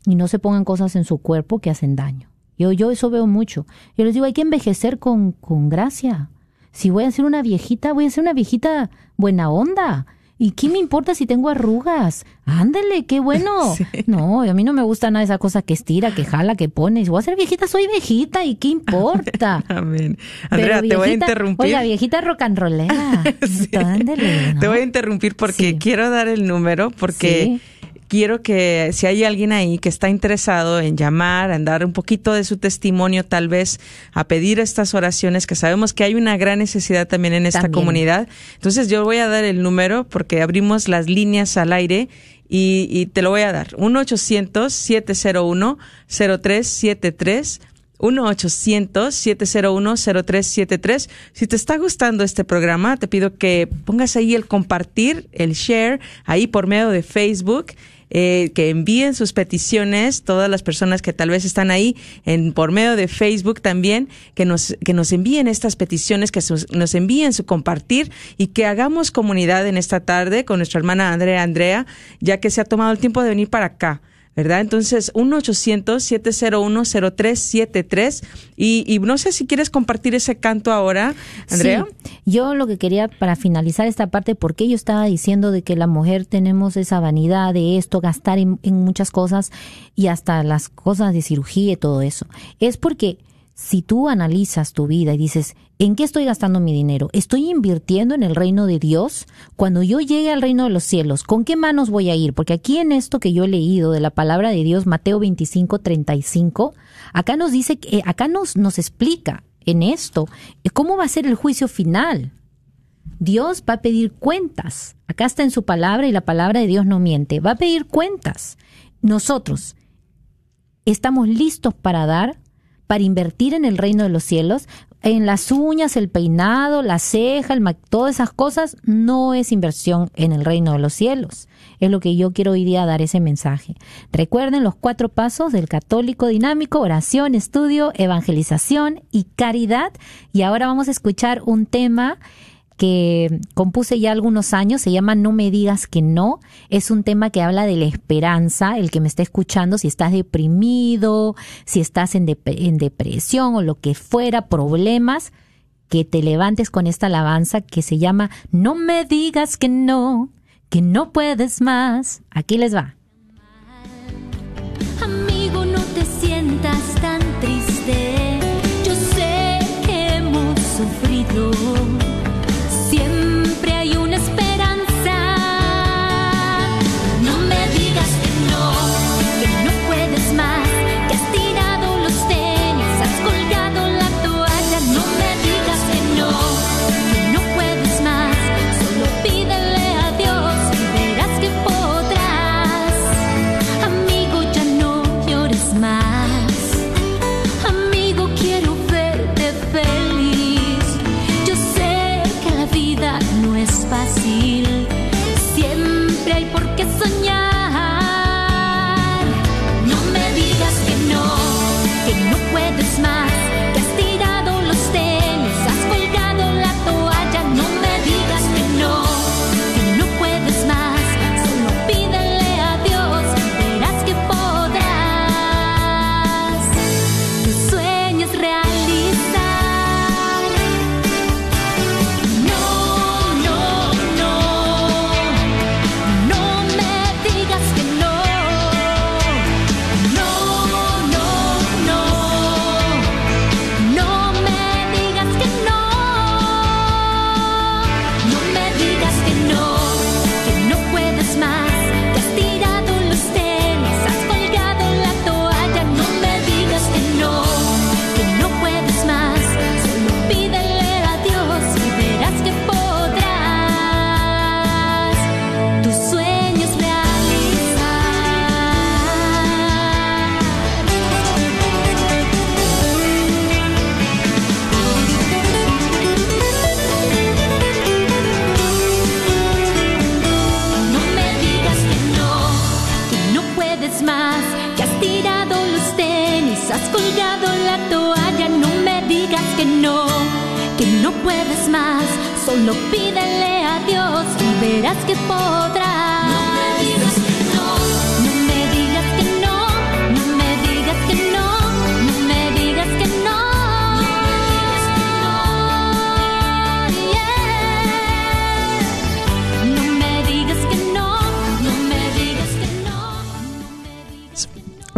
y no se pongan cosas en su cuerpo que hacen daño. Yo, yo eso veo mucho. Yo les digo, hay que envejecer con, con gracia, si voy a ser una viejita, voy a ser una viejita buena onda. ¿Y qué me importa si tengo arrugas? Ándele, qué bueno. (laughs) No, a mí no me gusta nada esa cosa que estira, que jala, que pone. Si voy a ser viejita, soy viejita. ¿Y qué importa? (laughs) Amén. Andrea, te voy a interrumpir. Oiga, viejita rock and rollera. (laughs) Ándele, Te voy a interrumpir porque quiero dar el número porque quiero que si hay alguien ahí que está interesado en llamar, en dar un poquito de su testimonio, tal vez a pedir estas oraciones, que sabemos que hay una gran necesidad también en esta comunidad. Entonces yo voy a dar el número porque abrimos las líneas al aire y, te lo voy a dar. 1-800-701-0373. 1-800-701-0373. Si te está gustando este programa, te pido que pongas ahí el compartir, el share, ahí por medio de Facebook eh, que envíen sus peticiones, todas las personas que tal vez están ahí en, por medio de Facebook también, que nos, que nos envíen estas peticiones, que nos envíen su compartir y que hagamos comunidad en esta tarde con nuestra hermana Andrea Andrea, ya que se ha tomado el tiempo de venir para acá. ¿Verdad? Entonces, 1-800-701-0373. Y, y no sé si quieres compartir ese canto ahora, Andrea. Yo lo que quería para finalizar esta parte, porque yo estaba diciendo de que la mujer tenemos esa vanidad de esto, gastar en, en muchas cosas y hasta las cosas de cirugía y todo eso, es porque si tú analizas tu vida y dices, ¿en qué estoy gastando mi dinero? ¿Estoy invirtiendo en el reino de Dios? Cuando yo llegue al reino de los cielos, ¿con qué manos voy a ir? Porque aquí en esto que yo he leído de la palabra de Dios, Mateo 25, 35, acá nos dice, que, acá nos, nos explica en esto cómo va a ser el juicio final. Dios va a pedir cuentas. Acá está en su palabra y la palabra de Dios no miente. Va a pedir cuentas. Nosotros estamos listos para dar para invertir en el reino de los cielos, en las uñas, el peinado, la ceja, el todas esas cosas, no es inversión en el reino de los cielos. Es lo que yo quiero hoy día dar ese mensaje. Recuerden los cuatro pasos del católico dinámico, oración, estudio, evangelización y caridad. Y ahora vamos a escuchar un tema que compuse ya algunos años, se llama No me digas que no. Es un tema que habla de la esperanza, el que me está escuchando, si estás deprimido, si estás en, en depresión o lo que fuera, problemas, que te levantes con esta alabanza que se llama No me digas que no, que no puedes más. Aquí les va. Hay por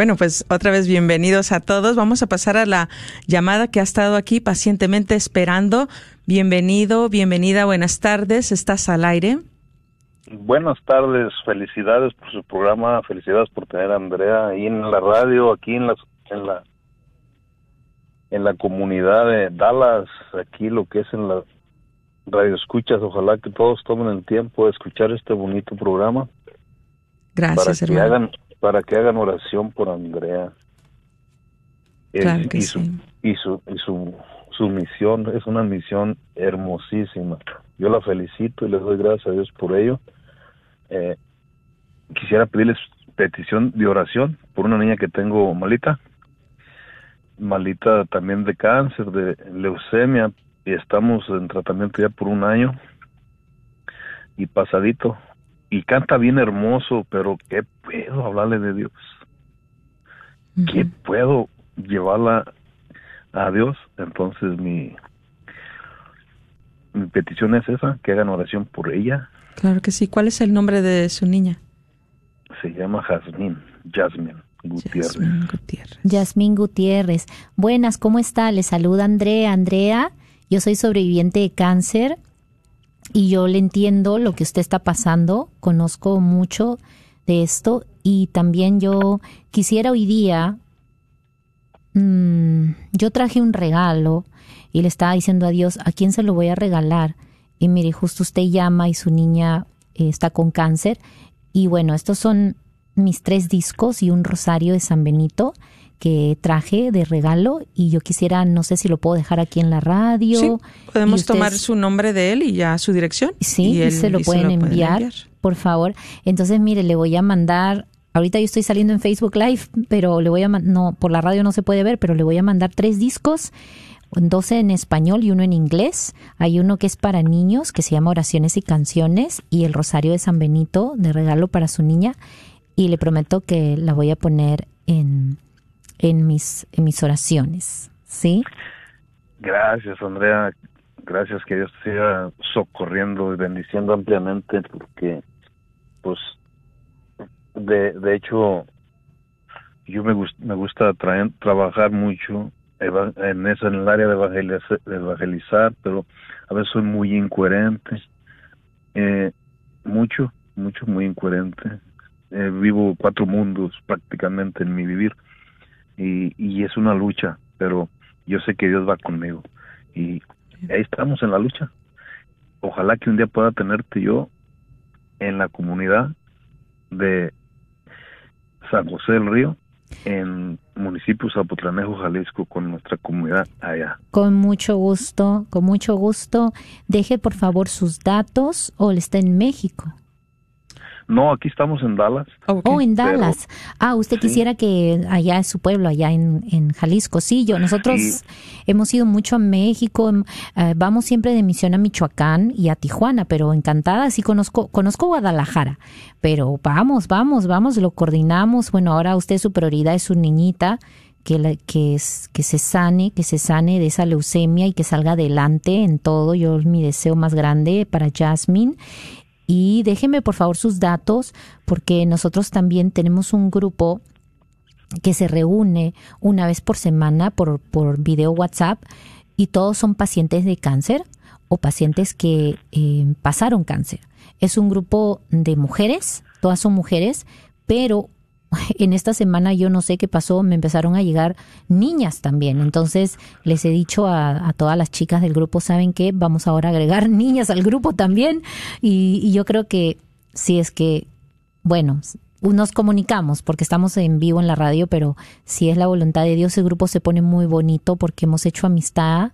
Bueno, pues otra vez bienvenidos a todos. Vamos a pasar a la llamada que ha estado aquí pacientemente esperando. Bienvenido, bienvenida, buenas tardes. ¿Estás al aire? Buenas tardes, felicidades por su programa, felicidades por tener a Andrea ahí en la radio, aquí en la en la en la comunidad de Dallas, aquí lo que es en la radio escuchas, ojalá que todos tomen el tiempo de escuchar este bonito programa Gracias, para que hermano. hagan para que hagan oración por Andrea. Claro que y su, sí. y su y su su misión es una misión hermosísima. Yo la felicito y les doy gracias a Dios por ello. Eh, quisiera pedirles petición de oración por una niña que tengo malita, malita también de cáncer, de leucemia, y estamos en tratamiento ya por un año y pasadito. Y canta bien hermoso, pero ¿qué puedo hablarle de Dios? ¿Qué puedo llevarla a Dios? Entonces mi, mi petición es esa, que hagan oración por ella. Claro que sí. ¿Cuál es el nombre de su niña? Se llama Jazmín, Jasmine Gutiérrez. Jasmine Gutiérrez. Gutiérrez. Buenas, ¿cómo está? Le saluda Andrea. Andrea, yo soy sobreviviente de cáncer y yo le entiendo lo que usted está pasando. Conozco mucho de esto y también yo quisiera hoy día, mm, yo traje un regalo y le estaba diciendo a Dios, ¿a quién se lo voy a regalar? Y mire, justo usted llama y su niña eh, está con cáncer. Y bueno, estos son mis tres discos y un rosario de San Benito que traje de regalo y yo quisiera, no sé si lo puedo dejar aquí en la radio. Sí, podemos ustedes- tomar su nombre de él y ya su dirección. Sí, y él- se lo y pueden enviar, por favor. Entonces, mire, le voy a mandar, ahorita yo estoy saliendo en Facebook Live, pero le voy a no, por la radio no se puede ver, pero le voy a mandar tres discos, 12 en español y uno en inglés. Hay uno que es para niños, que se llama Oraciones y Canciones, y el Rosario de San Benito, de regalo para su niña. Y le prometo que la voy a poner en, en, mis, en mis oraciones. ¿Sí? Gracias, Andrea. Gracias que Dios te siga socorriendo y bendiciendo ampliamente porque, pues, de, de hecho, yo me, gus- me gusta traer- trabajar mucho en eso, en el área de evangelizar, evangelizar, pero a veces soy muy incoherente. Eh, mucho, mucho, muy incoherente. Eh, vivo cuatro mundos prácticamente en mi vivir y, y es una lucha, pero yo sé que Dios va conmigo y ahí estamos en la lucha. Ojalá que un día pueda tenerte yo en la comunidad de San José del Río, en municipio Zapotlanejo, Jalisco, con nuestra comunidad allá. Con mucho gusto, con mucho gusto. Deje por favor sus datos o está en México. No, aquí estamos en Dallas. Ok. Oh, en Pero- Dallas. ah, usted sí. quisiera que allá es su pueblo, allá en, en Jalisco. Sí, yo, nosotros Sí. hemos ido mucho a México, em, eh, vamos siempre de misión a Michoacán y a Tijuana, pero encantada, sí conozco, conozco Guadalajara, pero vamos, vamos, vamos, lo coordinamos. Bueno, ahora usted su prioridad es su niñita. Que, la- que, es- que se sane, que se sane de esa leucemia y que salga adelante en todo. Yo mi deseo más grande para Jasmine. Y déjeme por favor sus datos, porque nosotros también tenemos un grupo que se reúne una vez por semana por, por video WhatsApp y todos son pacientes de cáncer o pacientes que eh, pasaron cáncer. Es un grupo de mujeres, todas son mujeres, pero (laughs) en esta semana yo no sé qué pasó, me empezaron a llegar niñas también. Entonces les he dicho a, todas las chicas del grupo, ¿saben qué? Vamos ahora a agregar (laughs) niñas al grupo también. Y, y yo creo que si es que, bueno, nos comunicamos porque estamos en vivo en la radio, pero si es la voluntad de Dios, el grupo se pone muy bonito porque hemos hecho amistad.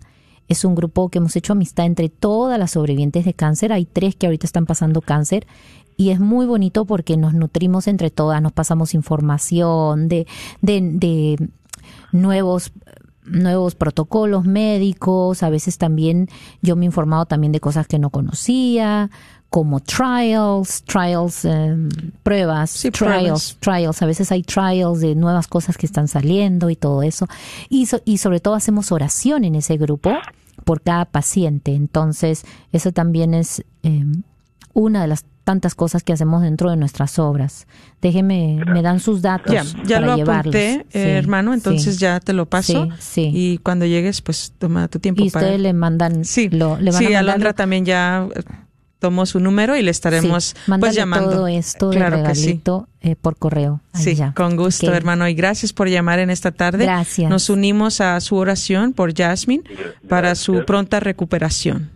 Es un grupo que hemos hecho amistad entre todas las sobrevivientes de cáncer. Hay tres que ahorita están pasando cáncer y es muy bonito porque nos nutrimos entre todas, nos pasamos información de, de, de nuevos nuevos protocolos médicos, a veces también yo me he informado también de cosas que no conocía, como trials, trials, em, pruebas, Sí, trials, pruebas. trials, a veces hay trials de nuevas cosas que están saliendo y todo eso. Y, so- y sobre todo hacemos oración en ese grupo por cada paciente. Entonces, eso también es em, una de las tantas cosas que hacemos dentro de nuestras obras. Déjeme, me dan sus datos Ya, ya para lo llevarlos. apunté, Sí, eh, hermano, entonces sí. ya te lo paso. Sí, sí. Y cuando llegues, pues toma tu tiempo Y para... ustedes le mandan, Sí, lo, le van sí a Alondra lo- también ya tomó su número y le estaremos sí, pues llamando. todo esto claro que sí. regalito eh, por correo. Sí, con gusto, hermano. Y gracias por llamar en esta tarde. Gracias. Nos unimos a su oración por Jasmine para su pronta recuperación.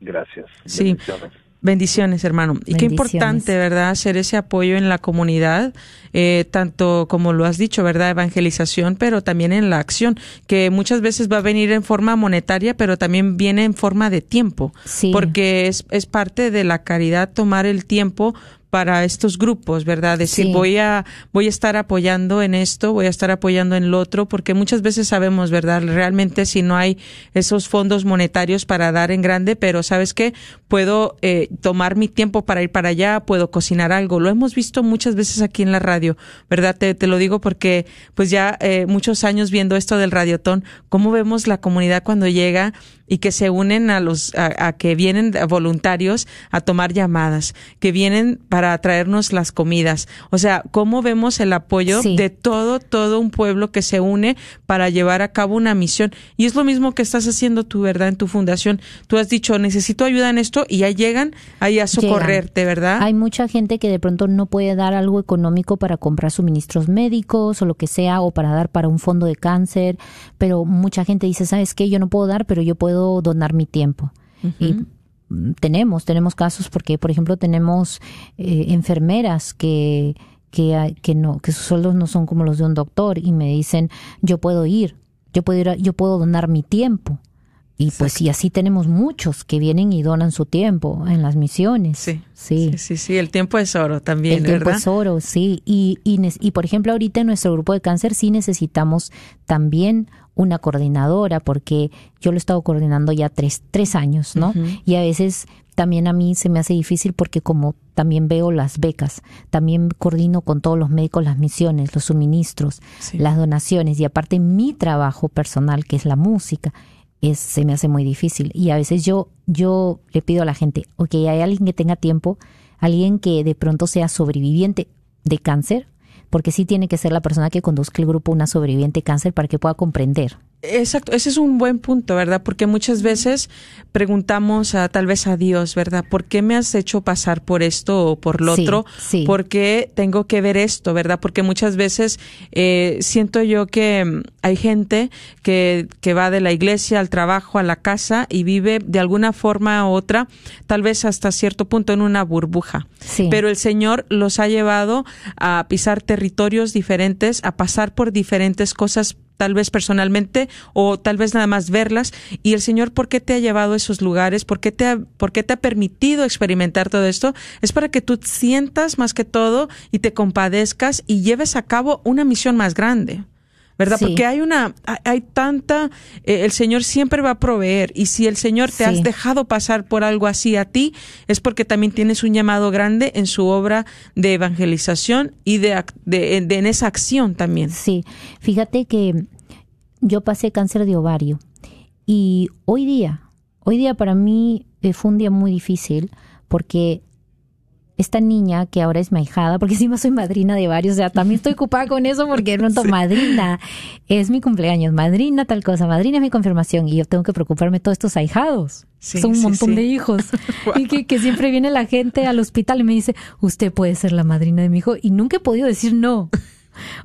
Gracias. Sí. Bendiciones. Hermano. Y qué importante, ¿verdad? Hacer ese apoyo en la comunidad, eh, tanto como lo has dicho, ¿verdad? Evangelización, pero también en la acción, que muchas veces va a venir en forma monetaria, pero también viene en forma de tiempo. Sí. Porque es, es parte de la caridad tomar el tiempo para estos grupos, ¿verdad? Decir, Sí. voy a voy a estar apoyando en esto, voy a estar apoyando en lo otro, porque muchas veces sabemos, ¿verdad? Realmente si no hay esos fondos monetarios para dar en grande, pero ¿sabes qué? Puedo eh, tomar mi tiempo para ir para allá, puedo cocinar algo. Lo hemos visto muchas veces aquí en la radio, ¿verdad? Te, te lo digo porque pues ya eh, muchos años viendo esto del radiotón, cómo vemos la comunidad cuando llega y que se unen a los a, a que vienen voluntarios a tomar llamadas, que vienen para traernos las comidas. O sea, cómo vemos el apoyo Sí. de todo todo un pueblo que se une para llevar a cabo una misión. Y es lo mismo que estás haciendo tú, ¿verdad? En tu fundación. Tú has dicho, necesito ayuda en esto y ya llegan ahí a socorrerte, ¿verdad? Hay mucha gente que de pronto no puede dar algo económico para comprar suministros médicos o lo que sea, o para dar para un fondo de cáncer, pero mucha gente dice, ¿sabes qué? Yo no puedo dar, pero yo puedo donar mi tiempo. Y tenemos, tenemos casos porque, por ejemplo, tenemos eh, enfermeras que, que, hay- que no, que sus sueldos no son como los de un doctor y me dicen, yo puedo ir, yo puedo ir, a- yo puedo donar mi tiempo. Y pues y así tenemos muchos que vienen y donan su tiempo en las misiones. Sí, sí. sí, sí, sí, el tiempo es oro también, El tiempo es oro, sí. Y, y, y, por ejemplo, ahorita en nuestro grupo de cáncer sí necesitamos también una coordinadora, porque yo lo he estado coordinando ya tres, tres años, ¿no? Y a veces también a mí se me hace difícil porque como también veo las becas, también coordino con todos los médicos las misiones, los suministros, Sí. las donaciones y aparte mi trabajo personal, que es la música, es, se me hace muy difícil. Y a veces yo, yo le pido a la gente, ok, hay alguien que tenga tiempo, alguien que de pronto sea sobreviviente de cáncer, porque sí tiene que ser la persona que conduzca el grupo una sobreviviente cáncer para que pueda comprender. Exacto, ese es un buen punto, ¿verdad? Porque muchas veces preguntamos a tal vez a Dios, ¿verdad? ¿Por qué me has hecho pasar por esto o por lo Sí, otro? sí. ¿Por qué tengo que ver esto, verdad? Porque muchas veces eh, siento yo que mm, hay gente que, que va de la iglesia al trabajo, a la casa y vive de alguna forma u otra, tal vez hasta cierto punto en una burbuja. Sí. Pero el Señor los ha llevado a pisar territorios diferentes, a pasar por diferentes cosas tal vez personalmente o tal vez nada más verlas. Y el Señor por qué te ha llevado a esos lugares por qué te ha, por qué te ha permitido experimentar todo esto es para que tú sientas más que todo y te compadezcas y lleves a cabo una misión más grande ¿verdad? Sí. Porque hay una, hay, tanta, eh, el Señor siempre va a proveer y si el Señor te Sí. has dejado pasar por algo así a ti, es porque también tienes un llamado grande en su obra de evangelización y de, de, de- en esa acción también. Sí, fíjate que yo pasé cáncer de ovario y hoy día, hoy día para mí eh, fue un día muy difícil porque esta niña que ahora es mi ahijada, porque encima soy madrina de varios, o sea, también estoy ocupada con eso porque de pronto (laughs) madrina es mi cumpleaños, madrina tal cosa, madrina es mi confirmación y yo tengo que preocuparme de todos estos ahijados. Sí, Son un sí, montón de hijos. (laughs) Y que, que siempre viene la gente al hospital y me dice, usted puede ser la madrina de mi hijo. Y nunca he podido decir no.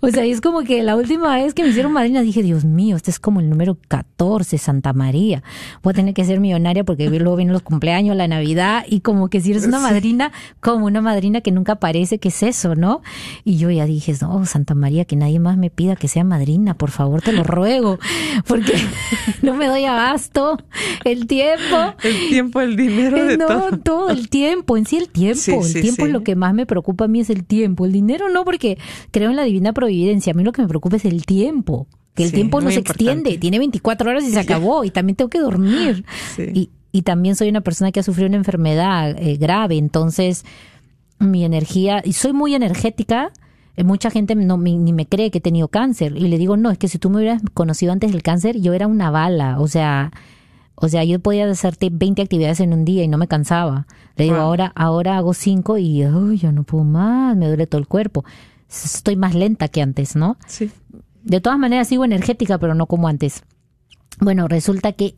O sea, es como que la última vez que me hicieron madrina dije, Dios mío, este es como el número 14, Santa María. Voy a tener que ser millonaria porque luego vienen los cumpleaños, la Navidad y como que si eres una madrina, como una madrina que nunca aparece, ¿qué es eso, no? Y yo ya dije, no, Santa María, que nadie más me pida que sea madrina, por favor, te lo ruego, porque (laughs) no me doy abasto el tiempo. El tiempo, el dinero de no, todo. todo el tiempo, en sí el tiempo. Sí, el sí, tiempo sí. es lo que más me preocupa a mí, es el tiempo. El dinero no, porque creo en la divina providencia. A mí lo que me preocupa es el tiempo. Que el Sí, tiempo no se extiende, tiene 24 horas y se (laughs) acabó, y también tengo que dormir. (laughs) Sí. Y, y también soy una persona que ha sufrido una enfermedad eh, grave, entonces mi energía, y soy muy energética, eh, mucha gente no, ni me cree que he tenido cáncer, y le digo, no, es que si tú me hubieras conocido antes del cáncer, yo era una bala, o sea, o sea, yo podía hacerte 20 actividades en un día y no me cansaba. Le digo, ahora, ahora hago 5 y ay, ya no puedo más, me duele todo el cuerpo. Estoy más lenta que antes, ¿no? Sí. De todas maneras sigo energética, pero no como antes. Bueno, resulta que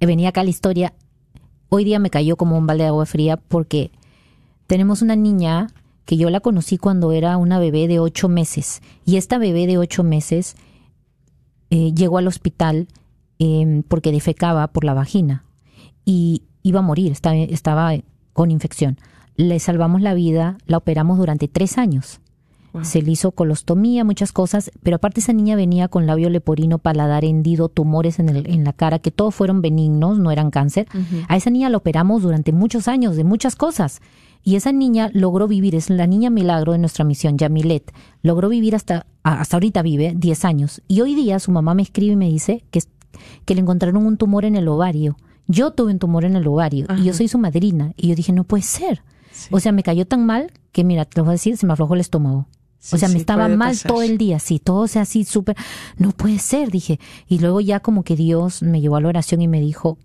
venía acá la historia. Hoy día me cayó como un balde de agua fría porque tenemos una niña que yo la conocí cuando era una bebé de ocho meses. Y esta bebé de ocho meses eh, llegó al hospital eh, porque defecaba por la vagina y iba a morir, estaba, estaba con infección. Le salvamos la vida, la operamos durante tres años. Wow. Se le hizo colostomía, muchas cosas, pero aparte esa niña venía con labio leporino, paladar hendido, tumores en, el, en la cara, que todos fueron benignos, no eran cáncer. A esa niña la operamos durante muchos años, de muchas cosas. Y esa niña logró vivir, es la niña milagro de nuestra misión, Yamilet. Logró vivir hasta, hasta ahorita vive 10 años. Y hoy día su mamá me escribe y me dice que, que le encontraron un tumor en el ovario. Yo tuve un tumor en el ovario y yo soy su madrina. Y yo dije, no puede ser. O sea, me cayó tan mal que, mira, te lo voy a decir, se me aflojó el estómago. O sea, me estaba mal todo el día, sí, todo sea así súper, no puede ser, dije. Y luego ya como que Dios me llevó a la oración y me dijo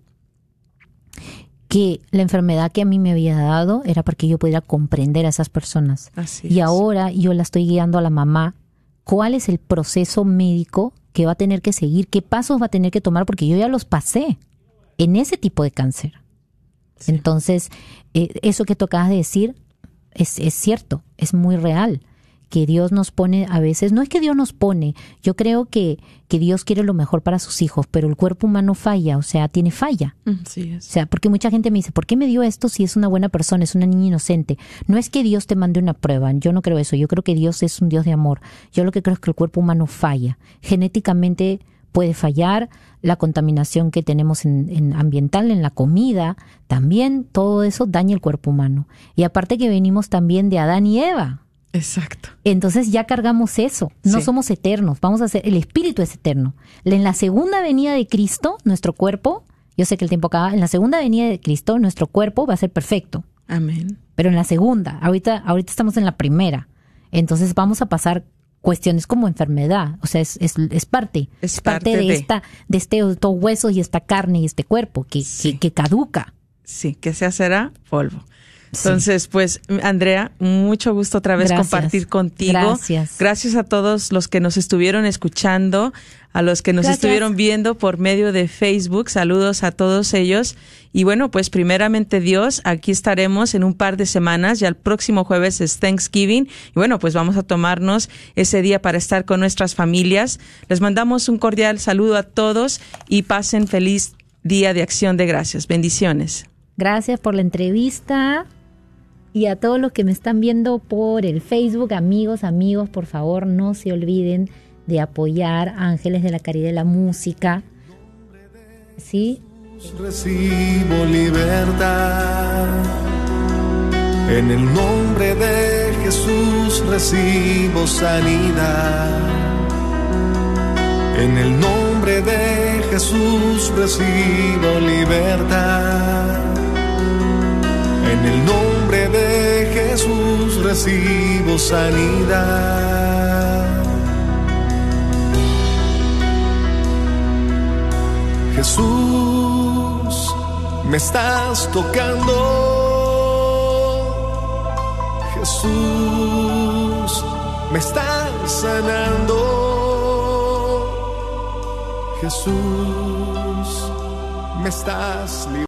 que la enfermedad que a mí me había dado era para que yo pudiera comprender a esas personas. y ahora yo la estoy guiando a la mamá. ¿Cuál es el proceso médico que va a tener que seguir? ¿Qué pasos va a tener que tomar? Porque yo ya los pasé en ese tipo de cáncer. Entonces, eh, eso que tocabas de decir es, es cierto, es muy real que Dios nos pone a veces, no es que Dios nos pone, yo creo que, que Dios quiere lo mejor para sus hijos, pero el cuerpo humano falla, o sea, tiene falla. Sí O sea, porque mucha gente me dice, ¿por qué me dio esto si es una buena persona, es una niña inocente? No es que Dios te mande una prueba, yo no creo eso, yo creo que Dios es un Dios de amor. Yo lo que creo es que el cuerpo humano falla. Genéticamente puede fallar, la contaminación que tenemos en, ambiental, en la comida, también todo eso daña el cuerpo humano. Y aparte que venimos también de Adán y Eva. Exacto. Entonces ya cargamos eso. No somos eternos. Vamos a ser, el espíritu es eterno. En la segunda venida de Cristo, nuestro cuerpo, yo sé que el tiempo acaba, en la segunda venida de Cristo, nuestro cuerpo va a ser perfecto. Amén. Pero en la segunda, ahorita, ahorita estamos en la primera. Entonces vamos a pasar cuestiones como enfermedad, o sea, es, es, es parte, es, parte, de, esta, de este estos huesos y esta carne y este cuerpo que, que, caduca. Sí, que se hacerá polvo. Entonces, pues, Andrea, mucho gusto otra vez compartir contigo. Gracias. Gracias a todos los que nos estuvieron escuchando, a los que nos estuvieron viendo por medio de Facebook. Saludos a todos ellos. Y bueno, pues primeramente Dios, aquí estaremos en un par de semanas. Ya el próximo jueves es Thanksgiving. Y bueno, pues vamos a tomarnos ese día para estar con nuestras familias. Les mandamos un cordial saludo a todos y pasen feliz día de acción de gracias. Bendiciones. Gracias por la entrevista y a todos los que me están viendo por el Facebook, amigos, amigos, por favor no se olviden de apoyar a Ángeles de la Caridad de la Música. ¿Sí? Recibo libertad. En el nombre de Jesús recibo sanidad. En el nombre de Jesús recibo libertad. En el nombre Jesús recibo sanidad. Jesús, me estás tocando. Jesús, me estás sanando. Jesús, me estás librando.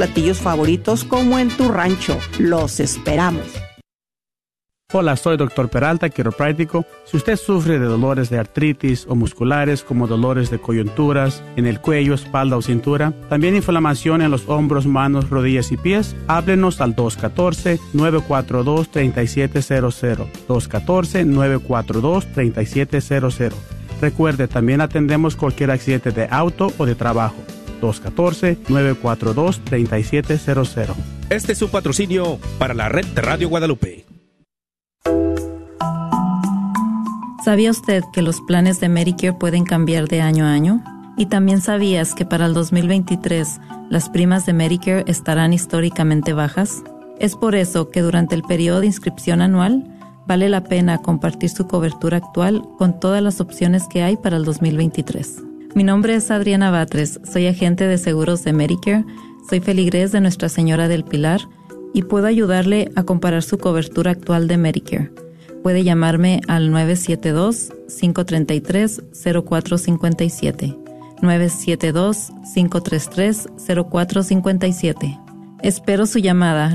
platillos favoritos como en tu rancho. Los esperamos. Hola, soy Dr. Peralta, quiropráctico. Si usted sufre de dolores de artritis o musculares como dolores de coyunturas en el cuello, espalda o cintura, también inflamación en los hombros, manos, rodillas y pies, háblenos al 214-942-3700. 214-942-3700. Recuerde, también atendemos cualquier accidente de auto o de trabajo. 214-942-3700. Este es su patrocinio para la red de Radio Guadalupe. ¿Sabía usted que los planes de Medicare pueden cambiar de año a año? ¿Y también sabías que para el 2023 las primas de Medicare estarán históricamente bajas? Es por eso que durante el periodo de inscripción anual vale la pena compartir su cobertura actual con todas las opciones que hay para el 2023. Mi nombre es Adriana Batres, soy agente de seguros de Medicare, soy feligrés de Nuestra Señora del Pilar y puedo ayudarle a comparar su cobertura actual de Medicare. Puede llamarme al 972-533-0457. 972-533-0457. Espero su llamada.